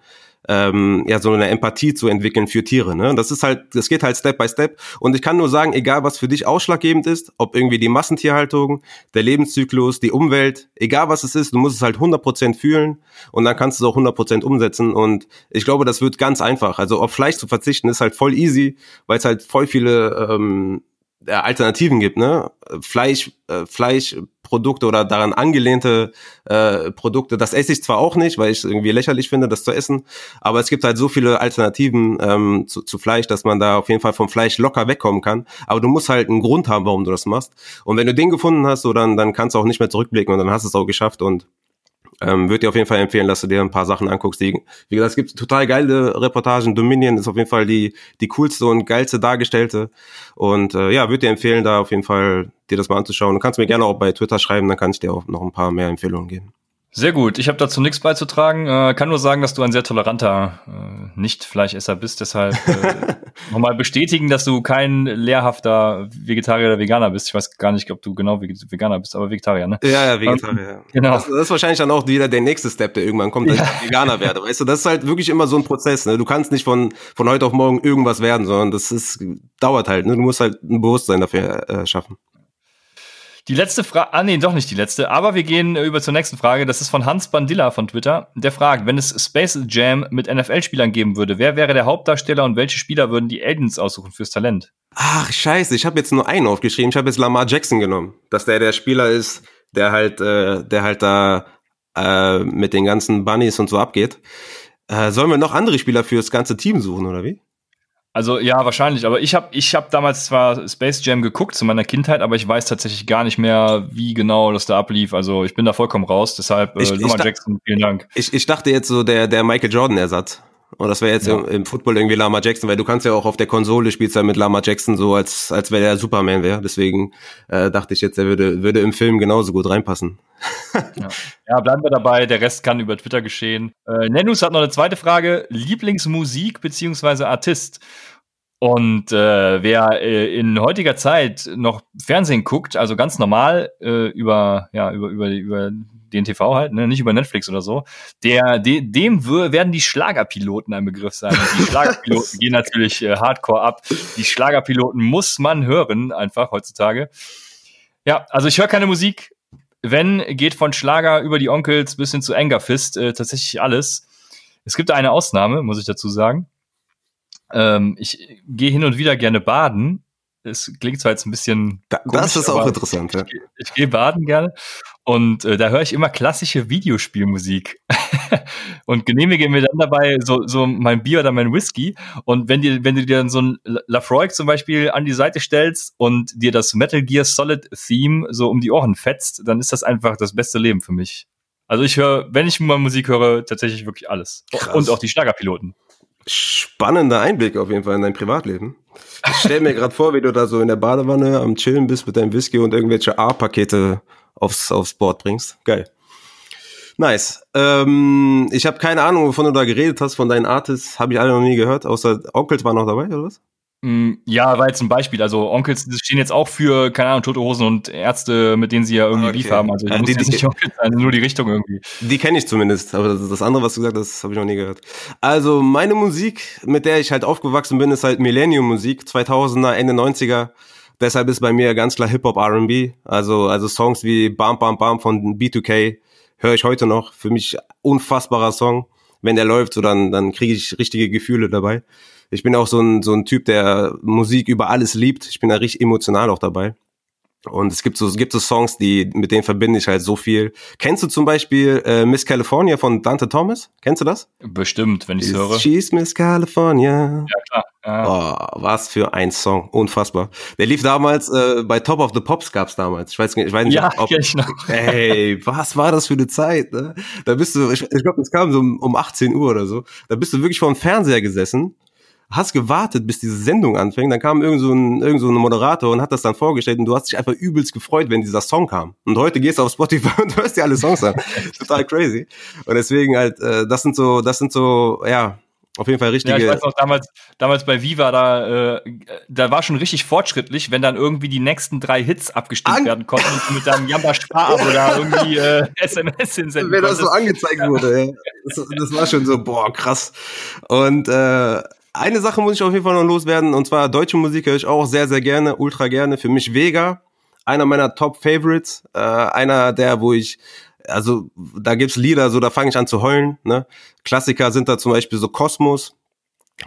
ähm, ja so eine Empathie zu entwickeln für Tiere. Ne? Das ist halt, das geht halt Step by Step. Und ich kann nur sagen, egal was für dich ausschlaggebend ist, ob irgendwie die Massentierhaltung, der Lebenszyklus, die Umwelt, egal was es ist, du musst es halt 100% fühlen und dann kannst du es auch 100% umsetzen. Und ich glaube, das wird ganz einfach. Also auf Fleisch zu verzichten ist halt voll easy, weil es halt voll viele ähm, Alternativen gibt, ne? Fleisch, äh, Fleischprodukte oder daran angelehnte äh, Produkte, das esse ich zwar auch nicht, weil ich es irgendwie lächerlich finde, das zu essen, aber es gibt halt so viele Alternativen ähm, zu, zu Fleisch, dass man da auf jeden Fall vom Fleisch locker wegkommen kann. Aber du musst halt einen Grund haben, warum du das machst. Und wenn du den gefunden hast, so dann, dann kannst du auch nicht mehr zurückblicken und dann hast du es auch geschafft und ähm, würde dir auf jeden Fall empfehlen, dass du dir ein paar Sachen anguckst. Die, wie gesagt, es gibt total geile Reportagen. Dominion ist auf jeden Fall die, die coolste und geilste dargestellte. Und äh, ja, würde dir empfehlen, da auf jeden Fall dir das mal anzuschauen. Du kannst mir gerne auch bei Twitter schreiben, dann kann ich dir auch noch ein paar mehr Empfehlungen geben. Sehr gut. Ich habe dazu nichts beizutragen. Äh, kann nur sagen, dass du ein sehr toleranter äh, Nicht-Fleischesser bist. Deshalb äh, *laughs* nochmal bestätigen, dass du kein lehrhafter Vegetarier oder Veganer bist. Ich weiß gar nicht, ob du genau Veganer bist, aber Vegetarier, ne? Ja, ja, Vegetarier. Ähm, genau. Das, das, ist wahrscheinlich dann auch wieder der nächste Step, der irgendwann kommt, dass ja. ich Veganer werde. Weißt du, das ist halt wirklich immer so ein Prozess. Ne? Du kannst nicht von von heute auf morgen irgendwas werden, sondern das ist dauert halt. Ne? Du musst halt ein Bewusstsein dafür äh, schaffen. Die letzte Frage, ah nee, doch nicht die letzte, aber wir gehen äh, über zur nächsten Frage. Das ist von Hans Bandilla von Twitter. Der fragt, wenn es Space Jam mit NFL-Spielern geben würde, wer wäre der Hauptdarsteller und welche Spieler würden die Aliens aussuchen fürs Talent? Ach, scheiße, ich habe jetzt nur einen aufgeschrieben. Ich habe jetzt Lamar Jackson genommen, dass der der Spieler ist, der halt, äh, der halt da äh, mit den ganzen Bunnies und so abgeht. Äh, sollen wir noch andere Spieler fürs ganze Team suchen, oder wie? Also ja, wahrscheinlich. Aber ich habe ich hab damals zwar Space Jam geguckt zu meiner Kindheit, aber ich weiß tatsächlich gar nicht mehr, wie genau das da ablief. Also ich bin da vollkommen raus. Deshalb äh, ich, Lamar Jackson, vielen Dank. Ich, ich dachte jetzt so der, der Michael Jordan-Ersatz. Und das wäre jetzt ja. im, im, Football irgendwie Lama Jackson, weil du kannst ja auch auf der Konsole spielst ja mit Lama Jackson so, als, als wäre der Superman wäre. Deswegen äh, dachte ich jetzt, er würde, würde im Film genauso gut reinpassen. ja. ja, bleiben wir dabei. Der Rest kann über Twitter geschehen. Äh, Nenus hat noch eine zweite Frage. Lieblingsmusik beziehungsweise Artist? Und äh, wer äh, in heutiger Zeit noch Fernsehen guckt, also ganz normal äh, über ja über über über den TV halt, ne, nicht über Netflix oder so, der de, dem werden die Schlagerpiloten ein Begriff sein. Und die Schlagerpiloten *laughs* gehen natürlich äh, Hardcore ab. Die Schlagerpiloten muss man hören einfach heutzutage. Ja, also ich höre keine Musik. Wenn geht von Schlager über die Onkels bis hin zu Angerfist äh, tatsächlich alles. Es gibt eine Ausnahme, muss ich dazu sagen. Ähm, ich gehe hin und wieder gerne baden. Es klingt zwar jetzt ein bisschen. Da, komisch, das ist auch interessant, ja. Ich, ich gehe baden gerne und äh, da höre ich immer klassische Videospielmusik *laughs* und genehmige mir dann dabei so, so mein Bier oder mein Whisky. Und wenn, dir, wenn du dir dann so ein Lafroig zum Beispiel an die Seite stellst und dir das Metal Gear Solid Theme so um die Ohren fetzt, dann ist das einfach das beste Leben für mich. Also ich höre, wenn ich mal Musik höre, tatsächlich wirklich alles. Krass. Und auch die Schlagerpiloten spannender Einblick auf jeden Fall in dein Privatleben. Ich stell mir gerade vor, wie du da so in der Badewanne am Chillen bist mit deinem Whisky und irgendwelche A-Pakete aufs, aufs Board bringst. Geil. Nice. Ähm, ich habe keine Ahnung, wovon du da geredet hast, von deinen Artists. Habe ich alle noch nie gehört, außer Onkels war noch dabei, oder was? Mm, ja, war jetzt ein Beispiel. Also Onkels stehen jetzt auch für, keine Ahnung, tote Hosen und Ärzte, mit denen sie ja irgendwie okay. Beef haben. Also die, die, die nicht *laughs* Onkels sein, nur die Richtung irgendwie. Die kenne ich zumindest, aber das, das, andere, was du gesagt hast, habe ich noch nie gehört. Also meine Musik, mit der ich halt aufgewachsen bin, ist halt Millennium-Musik, 2000er, Ende 90er. Deshalb ist bei mir ganz klar Hip-Hop R&B. Also, also Songs wie Bam Bam Bam von B2K höre ich heute noch. Für mich unfassbarer Song. Wenn der läuft, so dann, dann kriege ich richtige Gefühle dabei ich bin auch so ein, so ein Typ, der Musik über alles liebt. Ich bin da richtig emotional auch dabei. Und es gibt so, es gibt so Songs, die, mit denen verbinde ich halt so viel. Kennst du zum Beispiel äh, Miss California von Dante Thomas? Kennst du das? Bestimmt, wenn ich höre. She's Miss California. Ja, klar. Ah. Oh, was für ein Song, unfassbar. Der lief damals äh, bei Top of the Pops gab's damals. Ich weiß nicht, ich weiß nicht, ja, ob, ich noch. Ey, was war das für eine Zeit? Ne? Da bist du, ich, ich glaube, das kam so um, um 18 Uhr oder so. Da bist du wirklich vor dem Fernseher gesessen hast gewartet, bis diese Sendung anfängt, dann kam irgend so ein, irgend so ein Moderator und hat das dann vorgestellt und du hast dich einfach übelst gefreut, wenn dieser Song kam. Und heute gehst du auf Spotify *laughs* und hörst dir alle Songs an. Total crazy. Und deswegen halt, äh, das sind so, das sind so, ja, auf jeden Fall richtige. Ja, ich weiß noch, damals, damals bei Viva, da, äh, da war schon richtig fortschrittlich, wenn dann irgendwie die nächsten drei Hits abgestimmt An werden konnten und mit deinem Jamba Spar oder irgendwie äh, *laughs* SMS hinsenden Wenn das so angezeigt wurde, ja. Das, das, war schon so, boah, krass. Und äh, eine Sache muss ich auf jeden Fall noch loswerden, und zwar deutsche Musik höre ich auch sehr, sehr gerne, ultra gerne. Für mich Vega, einer meiner Top-Favorites, äh, einer der, wo ich also da gibt's Lieder, so da fange ich an zu heulen. Ne? Klassiker sind da zum Beispiel so Kosmos.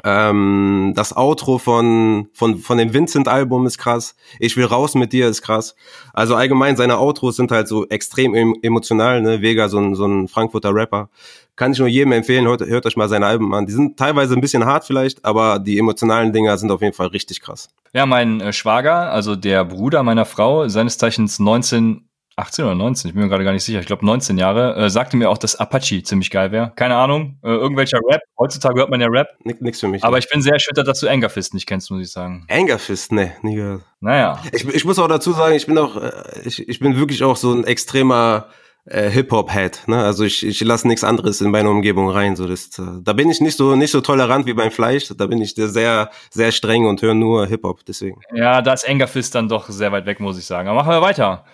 Ähm, das Outro von von von dem Vincent-Album ist krass. Ich will raus mit dir ist krass. Also allgemein seine Outros sind halt so extrem emotional. Ne? Vega so ein so ein Frankfurter Rapper. Kann ich nur jedem empfehlen. Hört, hört euch mal seine Alben an. Die sind teilweise ein bisschen hart vielleicht, aber die emotionalen Dinger sind auf jeden Fall richtig krass. Ja, mein äh, Schwager, also der Bruder meiner Frau, seines Zeichens 19 18 oder 19, ich bin mir gerade gar nicht sicher, ich glaube 19 Jahre, äh, sagte mir auch, dass Apache ziemlich geil wäre. Keine Ahnung, äh, irgendwelcher Rap. Heutzutage hört man ja Rap. Nix für mich. Aber ich bin sehr erschüttert, dass du Angerfist nicht kennst, muss ich sagen. Angerfist, ne, nie gehört. Naja. Ich, ich muss auch dazu sagen, ich bin auch, äh, ich, ich bin wirklich auch so ein extremer äh, Hip-Hop-Head. Ne? Also ich, ich lasse nichts anderes in meine Umgebung rein. So das, äh, da bin ich nicht so nicht so tolerant wie beim Fleisch. Da bin ich sehr sehr streng und höre nur Hip-Hop. Deswegen. Ja, da ist Angerfist dann doch sehr weit weg, muss ich sagen. Aber machen wir weiter.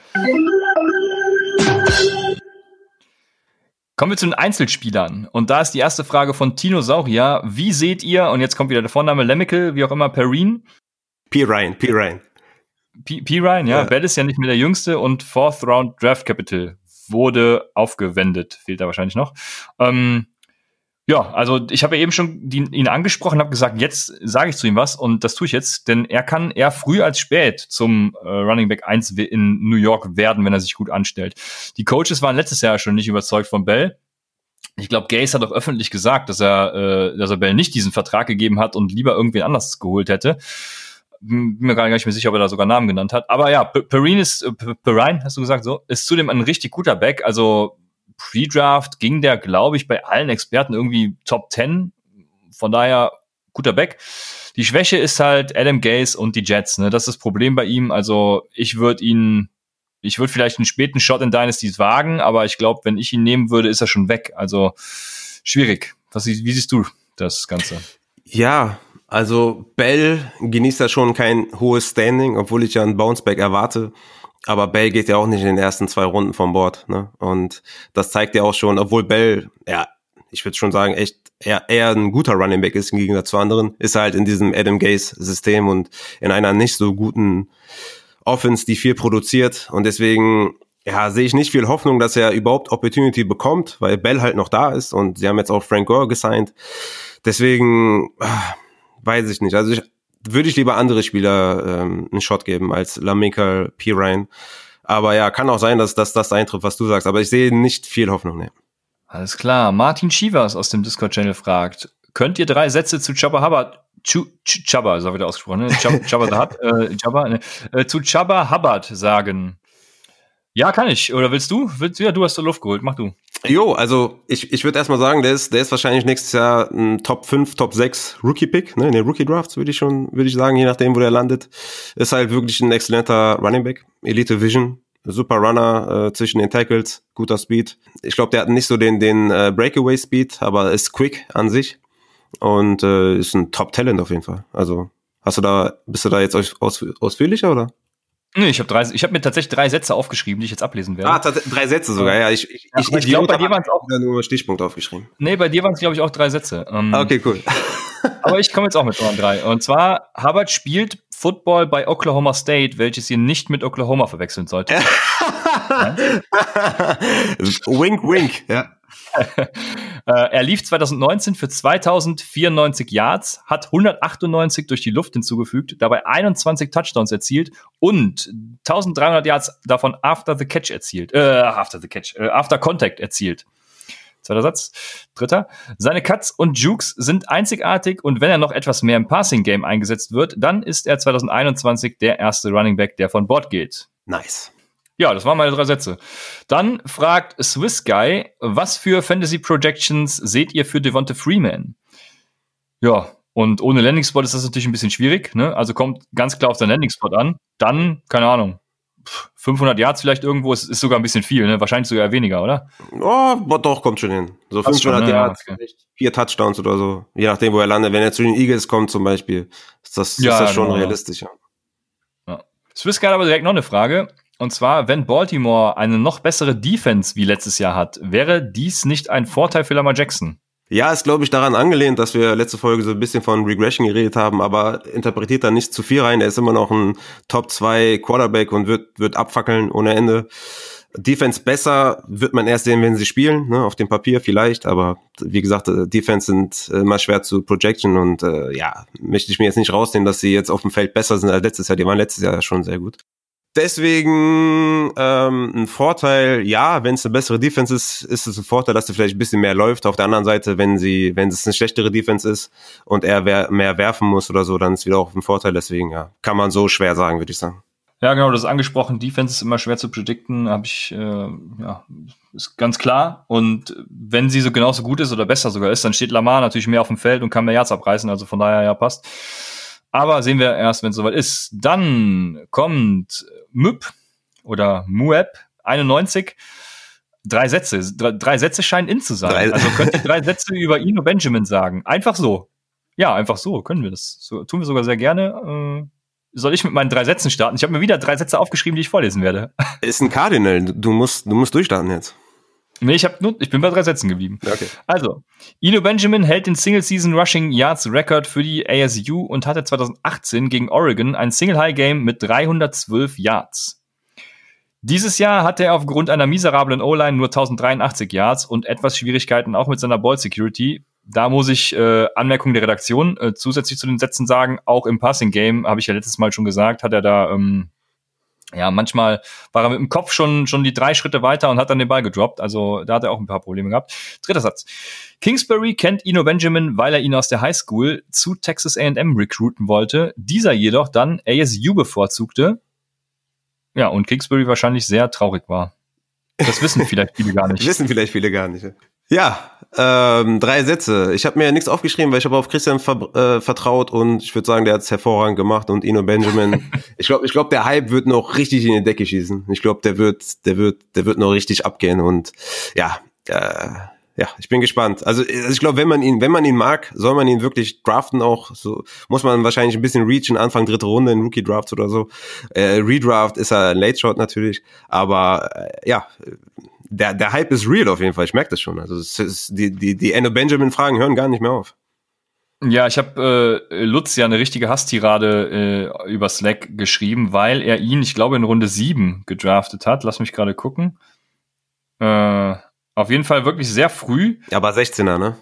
Kommen wir zu den Einzelspielern. Und da ist die erste Frage von Tino Saurier. Wie seht ihr, und jetzt kommt wieder der Vorname Lemical, wie auch immer, Perrine? P. Ryan, P. Ryan. P. P. Ryan, ja. ja. Bell ist ja nicht mehr der Jüngste und Fourth Round Draft Capital wurde aufgewendet. Fehlt da wahrscheinlich noch. Ähm, ja, also ich habe ja eben schon die, ihn angesprochen, habe gesagt, jetzt sage ich zu ihm was und das tue ich jetzt, denn er kann eher früh als spät zum äh, Running Back 1 in New York werden, wenn er sich gut anstellt. Die Coaches waren letztes Jahr schon nicht überzeugt von Bell. Ich glaube, Gaze hat auch öffentlich gesagt, dass er, äh, dass er Bell nicht diesen Vertrag gegeben hat und lieber irgendwen anders geholt hätte. Bin mir gar nicht mehr sicher, ob er da sogar Namen genannt hat. Aber ja, Perrine ist, Perrine, hast du gesagt, so, ist zudem ein richtig guter Back. Also Pre-Draft ging der, glaube ich, bei allen Experten irgendwie Top 10. Von daher guter Back. Die Schwäche ist halt Adam Gaze und die Jets. Ne? Das ist das Problem bei ihm. Also ich würde ihn, ich würde vielleicht einen späten Shot in Dynasties wagen, aber ich glaube, wenn ich ihn nehmen würde, ist er schon weg. Also schwierig. Was, wie siehst du das Ganze? Ja, also Bell genießt da schon kein hohes Standing, obwohl ich ja einen Bounceback erwarte. Aber Bell geht ja auch nicht in den ersten zwei Runden vom Bord. Ne? Und das zeigt ja auch schon, obwohl Bell, ja, ich würde schon sagen, echt eher, eher ein guter Running Back ist im Gegensatz zu anderen, ist halt in diesem Adam Gaze-System und in einer nicht so guten Offense, die viel produziert. Und deswegen ja, sehe ich nicht viel Hoffnung, dass er überhaupt Opportunity bekommt, weil Bell halt noch da ist und sie haben jetzt auch Frank Gore gesigned. Deswegen ah, weiß ich nicht. Also ich würde ich lieber andere Spieler ähm, einen Shot geben als Lamika P. Ryan. Aber ja, kann auch sein, dass, dass das eintritt, was du sagst. Aber ich sehe nicht viel Hoffnung. Nee. Alles klar. Martin Schivers aus dem Discord-Channel fragt, könnt ihr drei Sätze zu Chubba Hubbard, zu, Chubba, so wird er ausgesprochen, ne? Chubba, Chubba, äh, Chubba, ne? äh, zu Chubba Hubbard sagen? Ja, kann ich. Oder willst du? Willst, ja, du hast die Luft geholt. Mach du. Jo, also ich, ich würde erstmal sagen, der ist, der ist wahrscheinlich nächstes Jahr ein Top 5, Top 6 Rookie-Pick, ne? In den Rookie-Drafts würde ich schon, würde ich sagen, je nachdem, wo der landet. Ist halt wirklich ein exzellenter Running Back. Elite Vision, super Runner äh, zwischen den Tackles, guter Speed. Ich glaube, der hat nicht so den, den äh, Breakaway-Speed, aber ist quick an sich. Und äh, ist ein Top-Talent auf jeden Fall. Also, hast du da, bist du da jetzt aus, aus, ausführlicher oder? Nee, ich habe drei, ich habe mir tatsächlich drei Sätze aufgeschrieben, die ich jetzt ablesen werde. Ah, drei Sätze sogar, ja. Ich, ich, ja, ich, ich glaube, bei dir waren es auch nur Stichpunkt aufgeschrieben. Nee, bei dir waren es, glaube ich, auch drei Sätze. Ähm, okay, cool. *laughs* aber ich komme jetzt auch mit euren drei. Und zwar, Hubbard spielt Football bei Oklahoma State, welches ihr nicht mit Oklahoma verwechseln solltet. *laughs* wink, wink, ja. *laughs* Äh, er lief 2019 für 2094 Yards, hat 198 durch die Luft hinzugefügt, dabei 21 Touchdowns erzielt und 1300 Yards davon after the catch erzielt, äh, after the catch, äh, after contact erzielt. Zweiter Satz. Dritter. Seine Cuts und Jukes sind einzigartig und wenn er noch etwas mehr im Passing-Game eingesetzt wird, dann ist er 2021 der erste Running Back, der von Bord geht. Nice. Ja, das waren meine drei Sätze. Dann fragt Swiss Guy, was für Fantasy Projections seht ihr für Devonta Freeman? Ja, und ohne Landing Spot ist das natürlich ein bisschen schwierig. Ne? Also kommt ganz klar auf den Landing Spot an. Dann, keine Ahnung, 500 Yards vielleicht irgendwo ist, ist sogar ein bisschen viel. Ne? Wahrscheinlich sogar weniger, oder? Oh, doch, kommt schon hin. So 500 schon, ne? Yards, ja, okay. vier Touchdowns oder so. Je nachdem, wo er landet. Wenn er zu den Eagles kommt zum Beispiel, ist das, ja, ist das schon genau, realistisch. Ja. Swiss hat aber direkt noch eine Frage. Und zwar, wenn Baltimore eine noch bessere Defense wie letztes Jahr hat, wäre dies nicht ein Vorteil für Lamar Jackson? Ja, ist glaube ich daran angelehnt, dass wir letzte Folge so ein bisschen von Regression geredet haben, aber interpretiert da nicht zu viel rein. Er ist immer noch ein Top 2 Quarterback und wird, wird abfackeln ohne Ende. Defense besser wird man erst sehen, wenn sie spielen, ne, auf dem Papier vielleicht, aber wie gesagt, äh, Defense sind immer schwer zu projection und äh, ja, möchte ich mir jetzt nicht rausnehmen, dass sie jetzt auf dem Feld besser sind als letztes Jahr. Die waren letztes Jahr schon sehr gut. Deswegen ähm, ein Vorteil, ja, wenn es eine bessere Defense ist, ist es ein Vorteil, dass sie vielleicht ein bisschen mehr läuft. Auf der anderen Seite, wenn sie, wenn es eine schlechtere Defense ist und er mehr werfen muss oder so, dann ist es wieder auch ein Vorteil. Deswegen, ja, kann man so schwer sagen, würde ich sagen. Ja, genau, das ist angesprochen. Defense ist immer schwer zu predikten, habe ich, äh, ja, ist ganz klar. Und wenn sie so genauso gut ist oder besser sogar ist, dann steht Lamar natürlich mehr auf dem Feld und kann mehr Yards abreißen. Also von daher, ja, passt. Aber sehen wir erst, wenn es soweit ist. Dann kommt MÜP oder MUEP 91. Drei Sätze. Drei, drei Sätze scheinen in zu sein. Drei. Also könnt ihr *laughs* drei Sätze über Ino Benjamin sagen. Einfach so. Ja, einfach so können wir das. So, tun wir sogar sehr gerne. Äh, soll ich mit meinen drei Sätzen starten? Ich habe mir wieder drei Sätze aufgeschrieben, die ich vorlesen werde. Ist ein Cardinal. Du musst, du musst durchstarten jetzt. Nee, ich, hab nur, ich bin bei drei Sätzen geblieben. Okay. Also, Ino Benjamin hält den Single-Season Rushing Yards Record für die ASU und hatte 2018 gegen Oregon ein Single-High-Game mit 312 Yards. Dieses Jahr hatte er aufgrund einer miserablen O-Line nur 1083 Yards und etwas Schwierigkeiten auch mit seiner Ball Security. Da muss ich äh, Anmerkung der Redaktion äh, zusätzlich zu den Sätzen sagen, auch im Passing Game, habe ich ja letztes Mal schon gesagt, hat er da ähm, ja, manchmal war er mit dem Kopf schon, schon die drei Schritte weiter und hat dann den Ball gedroppt. Also da hat er auch ein paar Probleme gehabt. Dritter Satz. Kingsbury kennt Ino Benjamin, weil er ihn aus der High School zu Texas A&M recruiten wollte. Dieser jedoch dann ASU bevorzugte. Ja, und Kingsbury wahrscheinlich sehr traurig war. Das wissen *laughs* vielleicht viele gar nicht. wissen vielleicht viele gar nicht. Ja, ähm, drei Sätze. Ich habe mir nichts aufgeschrieben, weil ich habe auf Christian ver äh, vertraut und ich würde sagen, der hat es hervorragend gemacht und Ino Benjamin. *laughs* ich glaube, ich glaube, der Hype wird noch richtig in die Decke schießen. Ich glaube, der wird, der wird, der wird noch richtig abgehen und ja, äh, ja, ich bin gespannt. Also, also ich glaube, wenn man ihn, wenn man ihn mag, soll man ihn wirklich draften auch. So muss man wahrscheinlich ein bisschen reachen, Anfang dritte Runde in Rookie Drafts oder so. Äh, Redraft ist er Late Shot natürlich, aber äh, ja, der, der Hype ist real auf jeden Fall. Ich merke das schon. Also ist, die, die, die Endo Benjamin-Fragen hören gar nicht mehr auf. Ja, ich habe äh, Lutz ja eine richtige Hasstirade äh, über Slack geschrieben, weil er ihn, ich glaube, in Runde 7 gedraftet hat. Lass mich gerade gucken. Äh, auf jeden Fall wirklich sehr früh. Aber 16er, ne?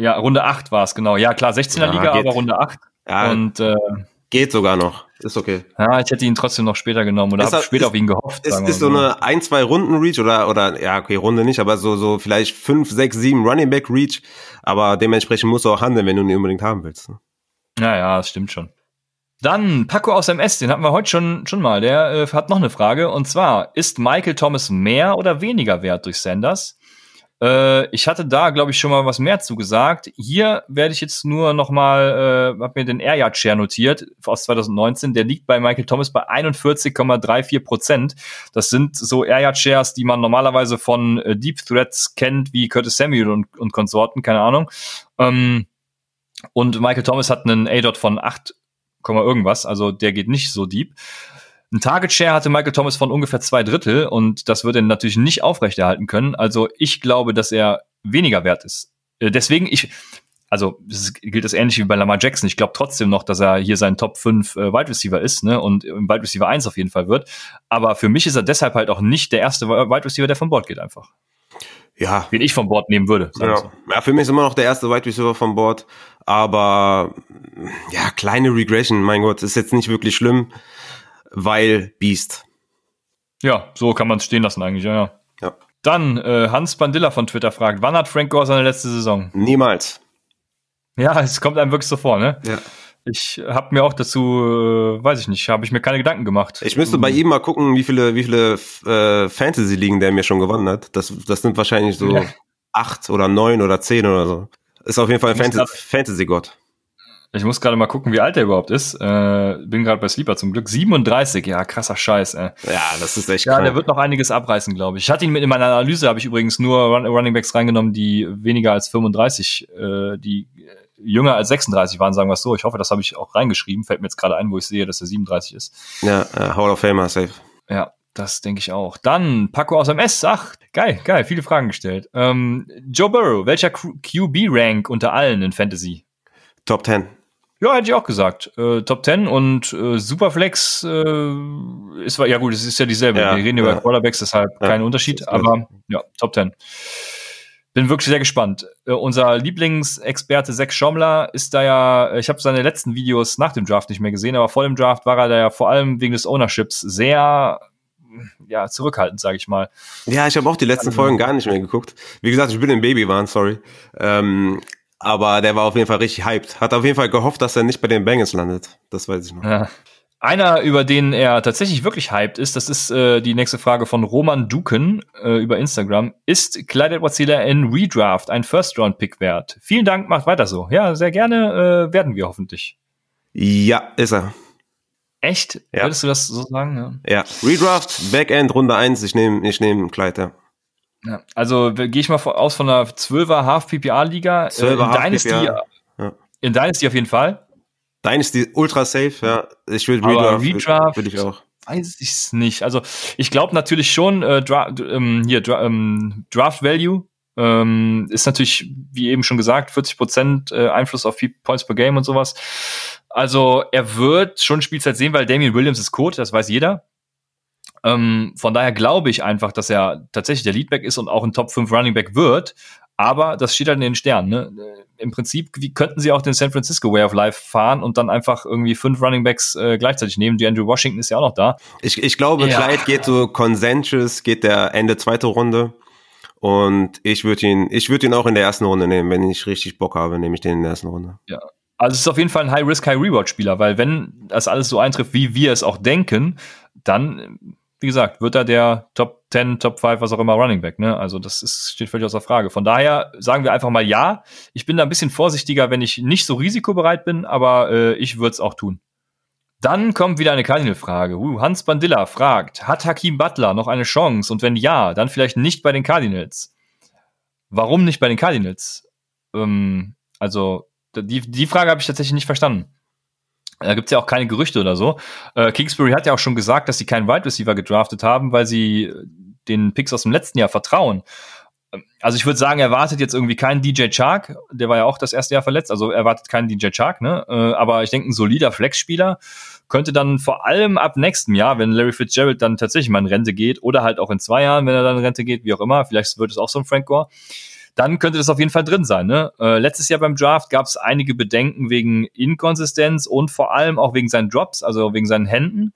Ja, Runde 8 war es, genau. Ja, klar, 16er ja, Liga, geht. aber Runde 8. Ja, und äh, Geht sogar noch. Ist okay. Ja, ich hätte ihn trotzdem noch später genommen oder habe später ist, auf ihn gehofft. Ist, ist so eine ein, zwei Runden Reach oder, oder, ja, okay, Runde nicht, aber so, so vielleicht fünf, sechs, sieben Running Back Reach. Aber dementsprechend musst du auch handeln, wenn du ihn unbedingt haben willst. Ne? Ja, ja, das stimmt schon. Dann Paco aus MS, den hatten wir heute schon, schon mal. Der äh, hat noch eine Frage. Und zwar, ist Michael Thomas mehr oder weniger wert durch Sanders? Äh, ich hatte da, glaube ich, schon mal was mehr zugesagt. Hier werde ich jetzt nur noch mal, äh, habe mir den Air Yard Share notiert aus 2019. Der liegt bei Michael Thomas bei 41,34 Prozent. Das sind so Air Yard Shares, die man normalerweise von äh, Deep Threats kennt, wie Curtis Samuel und, und Konsorten, keine Ahnung. Ähm, und Michael Thomas hat einen A-Dot von 8, irgendwas, also der geht nicht so deep. Ein Target Share hatte Michael Thomas von ungefähr zwei Drittel und das wird er natürlich nicht aufrechterhalten können. Also ich glaube, dass er weniger wert ist. Äh, deswegen, ich, also das gilt das ähnlich wie bei Lamar Jackson. Ich glaube trotzdem noch, dass er hier sein Top 5 äh, Wide Receiver ist, ne? Und im Wide Receiver 1 auf jeden Fall wird. Aber für mich ist er deshalb halt auch nicht der erste Wide Receiver, der vom Bord geht einfach. Ja. Den ich vom Bord nehmen würde. Ja. So. ja, für mich ist immer noch der erste Wide Receiver vom Bord. Aber ja, kleine Regression, mein Gott, ist jetzt nicht wirklich schlimm weil Beast. Ja, so kann man es stehen lassen eigentlich, ja, ja. Dann äh, Hans Bandilla von Twitter fragt, wann hat Frank Gore seine letzte Saison? Niemals. Ja, *laughs* es kommt einem wirklich so vor, ne? Ja. Ich habe mir auch dazu, äh, weiß ich nicht, habe ich mir keine Gedanken gemacht. Ich müsste bei ihm mal gucken, wie viele, wie viele äh, Fantasy-Ligen der mir schon gewonnen hat. Das, das sind wahrscheinlich so Ja. acht oder neun oder zehn oder so. Ist auf jeden Fall ein Fantasy-Gott. Ich muss gerade mal gucken, wie alt er überhaupt ist. Äh, bin gerade bei Sleeper zum Glück. 37, ja, krasser Scheiß, ey. ja, das ist echt Ja, krank. der wird noch einiges abreißen, glaube ich. Ich hatte ihn mit in meiner Analyse, habe ich übrigens nur Run Running Backs reingenommen, die weniger als 35, äh, die äh, jünger als 36 waren, sagen wir es so. Ich hoffe, das habe ich auch reingeschrieben. Fällt mir jetzt gerade ein, wo ich sehe, dass er 37 ist. ja, äh, Hall of Famer, safe. Ja, das denke ich auch. Dann Paco aus MS. Ach, geil, geil, viele Fragen gestellt. Ähm, Joe Burrow, welcher QB-Rank unter allen in Fantasy? Top 10. Ja, hätte ich auch gesagt. Äh, Top 10 und äh, Superflex äh, ist ja gut, es ist ja dieselbe. Ja, Wir reden ja. über Quarterbacks, deshalb Ja, kein Unterschied, aber ja, Top 10. Bin wirklich sehr gespannt. Äh, unser Lieblingsexperte Zach Schommler ist da ja, ich habe seine letzten Videos nach dem Draft nicht mehr gesehen, aber vor dem Draft war er da ja vor allem wegen des Ownerships sehr ja, zurückhaltend, sage ich mal. Ja, ich habe auch die letzten Also- Folgen gar nicht mehr geguckt. Wie gesagt, ich bin im Babywahn, sorry. Ähm, aber der war auf jeden Fall richtig hyped. Hat auf jeden Fall gehofft, dass er nicht bei den Bengals landet. Das weiß ich noch. Ja. Einer, über den er tatsächlich wirklich hyped ist, das ist äh, die nächste Frage von Roman Duken äh, über Instagram. Ist Clyde edwards in Redraft ein First-Round-Pick wert? Vielen Dank, macht weiter so. Ja, sehr gerne äh, werden wir hoffentlich. Ja, ist er. Echt? Ja. Würdest du das so sagen? Ja. Ja. Redraft, Backend, Runde 1. Ich nehme ich nehm Kleid, ja. Ja. Also gehe ich mal aus von einer 12er Half-PPA-Liga. 12er in Half Dynasty, ja. in Dynasty auf jeden Fall. Dynasty ultra safe, ja. Ich würde Aber Redraft, Redraft- würde ich auch. weiß ich es nicht. Also ich glaube natürlich schon, äh, Dra ähm, hier Dra ähm, Draft Value ähm, ist natürlich, wie eben schon gesagt, 40 Prozent äh, Einfluss auf Points per Game und sowas. Also er wird schon Spielzeit sehen, weil Damian Williams ist Code, das weiß jeder. Ähm, von daher glaube ich einfach, dass er tatsächlich der Leadback ist und auch ein Top 5 Running Back wird. Aber das steht halt in den Sternen. Ne? Äh, Im Prinzip wie könnten sie auch den San Francisco Way of Life fahren und dann einfach irgendwie fünf Running Backs äh, gleichzeitig nehmen. Die Andrew Washington ist ja auch noch da. Ich, ich glaube, Ja. Clyde geht so Consensus, geht der Ende zweite Runde. Und ich würde ihn, ich würde ihn auch in der ersten Runde nehmen. Wenn ich richtig Bock habe, nehme ich den in der ersten Runde. Also es ist auf jeden Fall ein High-Risk, High-Reward-Spieler, weil wenn das alles so eintrifft, wie wir es auch denken, dann, wie gesagt, wird er der Top 10, Top 5, was auch immer Running Back. Ne? Also das ist, steht völlig außer Frage. Von daher sagen wir einfach mal ja. Ich bin da ein bisschen vorsichtiger, wenn ich nicht so risikobereit bin, aber äh, ich würde es auch tun. Dann kommt wieder eine Cardinal-Frage. Uh, Hans Bandilla fragt, hat Hakim Butler noch eine Chance? Und wenn ja, dann vielleicht nicht bei den Cardinals. Warum nicht bei den Cardinals? Ähm, also, die, die Frage habe ich tatsächlich nicht verstanden. Da gibt's ja auch keine Gerüchte oder so. Äh, Kingsbury hat ja auch schon gesagt, dass sie keinen Wide Receiver gedraftet haben, weil sie äh, den Picks aus dem letzten Jahr vertrauen. Ähm, Also ich würde sagen, er wartet jetzt irgendwie keinen DJ Chark, der war ja auch das erste Jahr verletzt, also er wartet keinen DJ Chark, ne? Äh, aber ich denke, ein solider Flexspieler könnte dann vor allem ab nächstem Jahr, wenn Larry Fitzgerald dann tatsächlich mal in Rente geht, oder halt auch in zwei Jahren, wenn er dann in Rente geht, wie auch immer, vielleicht wird es auch so ein Frank Gore, dann könnte das auf jeden Fall drin sein. Ne? Äh, letztes Jahr beim Draft gab es einige Bedenken wegen Inkonsistenz und vor allem auch wegen seinen Drops, also wegen seinen Händen.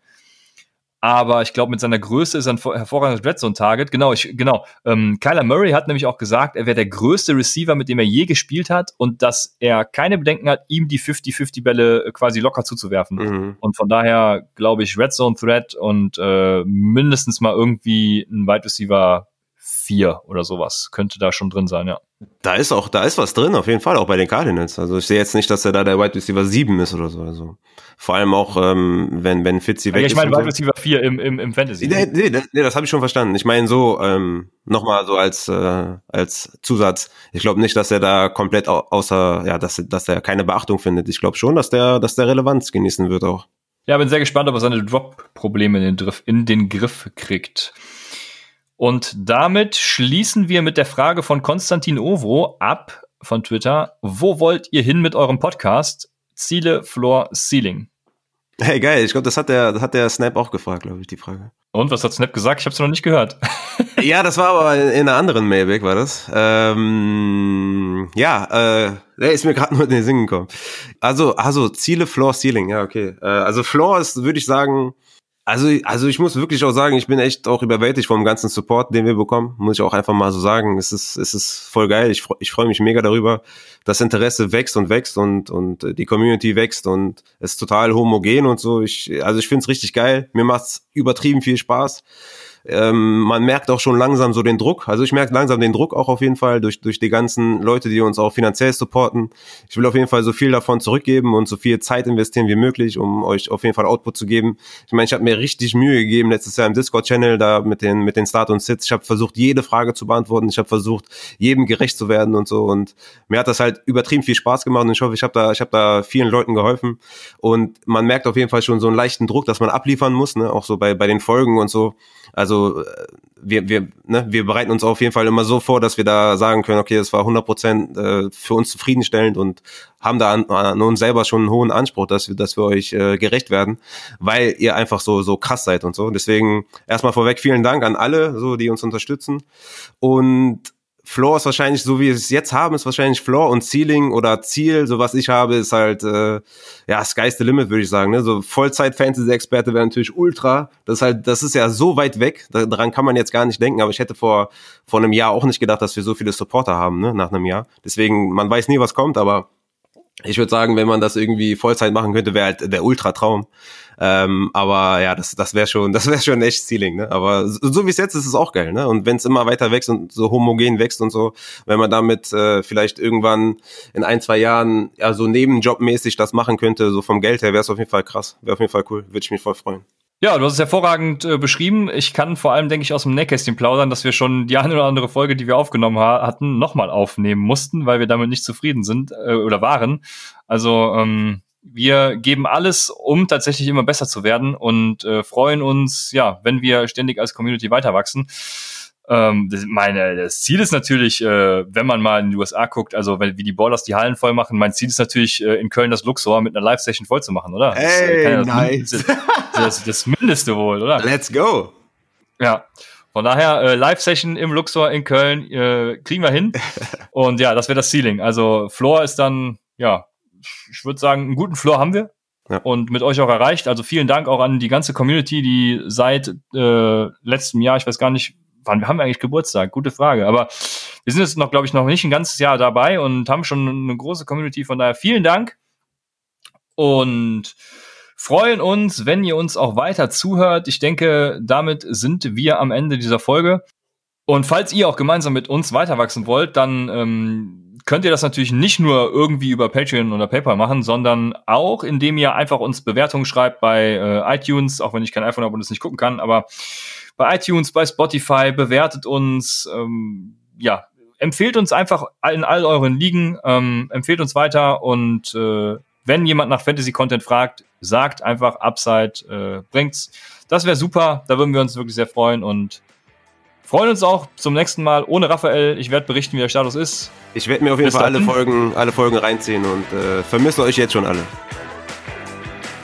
Aber ich glaube, mit seiner Größe ist er ein vor- hervorragendes Red Zone Target. Genau, ich, genau. Ähm, Kyler Murray hat nämlich auch gesagt, er wäre der größte Receiver, mit dem er je gespielt hat und dass er keine Bedenken hat, ihm die 50-50 Bälle äh, quasi locker zuzuwerfen. Mhm. Und von daher glaube ich Red Zone Threat und äh, mindestens mal irgendwie ein Wide Receiver 4 oder sowas könnte da schon drin sein, ja. Da ist auch, da ist was drin, auf jeden Fall, auch bei den Cardinals. Also ich sehe jetzt nicht, dass er da der Wide Receiver 7 ist oder so. Also vor allem auch, ähm, wenn, wenn Fitzy weg Ja, ist. ich meine Wide Receiver 4 im, im, im Fantasy. Nee, nee, nee, nee, das habe ich schon verstanden. Ich meine so, ähm, nochmal so als, äh, als Zusatz. Ich glaube nicht, dass er da komplett au außer, ja, dass, dass er keine Beachtung findet. Ich glaube schon, dass der, dass der Relevanz genießen wird auch. Ja, bin sehr gespannt, ob er seine Drop-Probleme in, den Griff- in den Griff kriegt. Und damit schließen wir mit der Frage von Konstantin Ovo ab von Twitter. Wo wollt ihr hin mit eurem Podcast? Ziele, Floor, Ceiling. Hey, geil. Ich glaube, das hat der, das hat der Snap auch gefragt, glaube ich, die Frage. Und was hat Snap gesagt? Ich habe es noch nicht gehört. *laughs* ja, das war aber in, in einer anderen Mailback, war das. Ähm, ja, äh, der ist mir gerade nur in den Sinn gekommen. Also, also Ziele, Floor, Ceiling, ja, okay. Äh, also Floor ist, würde ich sagen, Also, also ich muss wirklich auch sagen, ich bin echt auch überwältigt vom ganzen Support, den wir bekommen. Muss ich auch einfach mal so sagen. Es ist, es ist voll geil. Ich, ich freue mich mega darüber. Das Interesse wächst und wächst und, und die Community wächst und es ist total homogen und so. Ich, also ich finde es richtig geil. Mir macht's übertrieben viel Spaß. Ähm, man merkt auch schon langsam so den Druck. Also ich merke langsam den Druck auch auf jeden Fall durch, durch die ganzen Leute, die uns auch finanziell supporten. Ich will auf jeden Fall so viel davon zurückgeben und so viel Zeit investieren wie möglich, um euch auf jeden Fall Output zu geben. Ich meine, ich habe mir richtig Mühe gegeben letztes Jahr im Discord-Channel da mit den, mit den Start und Sits. Ich habe versucht, jede Frage zu beantworten. Ich habe versucht, jedem gerecht zu werden und so. Und mir hat das halt übertrieben viel Spaß gemacht und ich hoffe, ich habe da, ich habe da vielen Leuten geholfen. Und man merkt auf jeden Fall schon so einen leichten Druck, dass man abliefern muss, ne? auch so bei, bei den Folgen und so. Also äh, wir, wir, ne, wir bereiten uns auf jeden Fall immer so vor, dass wir da sagen können, okay, es war 100 Prozent äh, für uns zufriedenstellend und haben da an, an uns selber schon einen hohen Anspruch, dass wir, dass wir euch äh, gerecht werden, weil ihr einfach so so krass seid und so. Deswegen erstmal vorweg vielen Dank an alle, so die uns unterstützen und Floor ist wahrscheinlich, so wie wir es jetzt haben, ist wahrscheinlich Floor und Ceiling oder Ziel. So was ich habe, ist halt, äh, ja, Sky's the Limit, würde ich sagen. Ne? So Vollzeit-Fantasy-Experte wäre natürlich ultra. Das ist halt, das ist ja so weit weg. Daran kann man jetzt gar nicht denken. Aber ich hätte vor, vor einem Jahr auch nicht gedacht, dass wir so viele Supporter haben, ne? nach einem Jahr. Deswegen, man weiß nie, was kommt, aber ich würde sagen, wenn man das irgendwie Vollzeit machen könnte, wäre halt der Ultra-Traum. Ähm, aber ja, das, das wäre schon, *laughs* das wäre schon echt Ceiling, ne? Aber so, so wie es jetzt ist, ist es auch geil, ne? Und wenn es immer weiter wächst und so homogen wächst und so, wenn man damit äh, vielleicht irgendwann in ein, zwei Jahren ja so nebenjobmäßig das machen könnte, so vom Geld her, wäre es auf jeden Fall krass. Wäre auf jeden Fall cool. Würde ich mich voll freuen. Ja, du hast es hervorragend äh, beschrieben. Ich kann vor allem, denke ich, aus dem Nähkästchen plaudern, dass wir schon die eine oder andere Folge, die wir aufgenommen ha hatten, nochmal aufnehmen mussten, weil wir damit nicht zufrieden sind äh, oder waren. Also ähm, wir geben alles, um tatsächlich immer besser zu werden und äh, freuen uns, ja, wenn wir ständig als Community weiter wachsen. Ähm, das, meine, das Ziel ist natürlich, äh, wenn man mal in die USA guckt, also wenn, wie die Ballers die Hallen voll machen, mein Ziel ist natürlich, äh, in Köln das Luxor mit einer Live-Session voll zu machen, oder? Hey, das, äh, nice. Das, das, das Mindeste wohl, oder? Let's go. Ja. Von daher, äh, Live-Session im Luxor in Köln äh, kriegen wir hin. *laughs* Und ja, das wäre das Ceiling. Also Floor ist dann, ja, ich würde sagen, einen guten Floor haben wir. Ja. Und mit euch auch erreicht. Also vielen Dank auch an die ganze Community, die seit äh, letztem Jahr, ich weiß gar nicht, wann haben wir eigentlich Geburtstag? Gute Frage. Aber wir sind jetzt noch, glaube ich, noch nicht ein ganzes Jahr dabei und haben schon eine große Community. Von daher vielen Dank und freuen uns, wenn ihr uns auch weiter zuhört. Ich denke, damit sind wir am Ende dieser Folge. Und falls ihr auch gemeinsam mit uns weiter wachsen wollt, dann ähm, könnt ihr das natürlich nicht nur irgendwie über Patreon oder PayPal machen, sondern auch, indem ihr einfach uns Bewertungen schreibt bei äh, iTunes, auch wenn ich kein iPhone habe und es nicht gucken kann, aber bei iTunes, bei Spotify, bewertet uns, ähm, ja, empfehlt uns einfach in all euren Ligen, ähm, empfehlt uns weiter und äh, wenn jemand nach Fantasy-Content fragt, sagt einfach Upside, äh, bringt's. Das wäre super, da würden wir uns wirklich sehr freuen und freuen uns auch zum nächsten Mal ohne Raphael. Ich werde berichten, wie der Status ist. Ich werde mir auf jeden Bis Fall alle Folgen, alle Folgen reinziehen und äh, vermisse euch jetzt schon alle.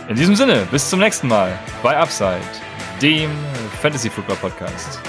In diesem Sinne, bis zum nächsten Mal bei Upside dem Fantasy Football Podcast.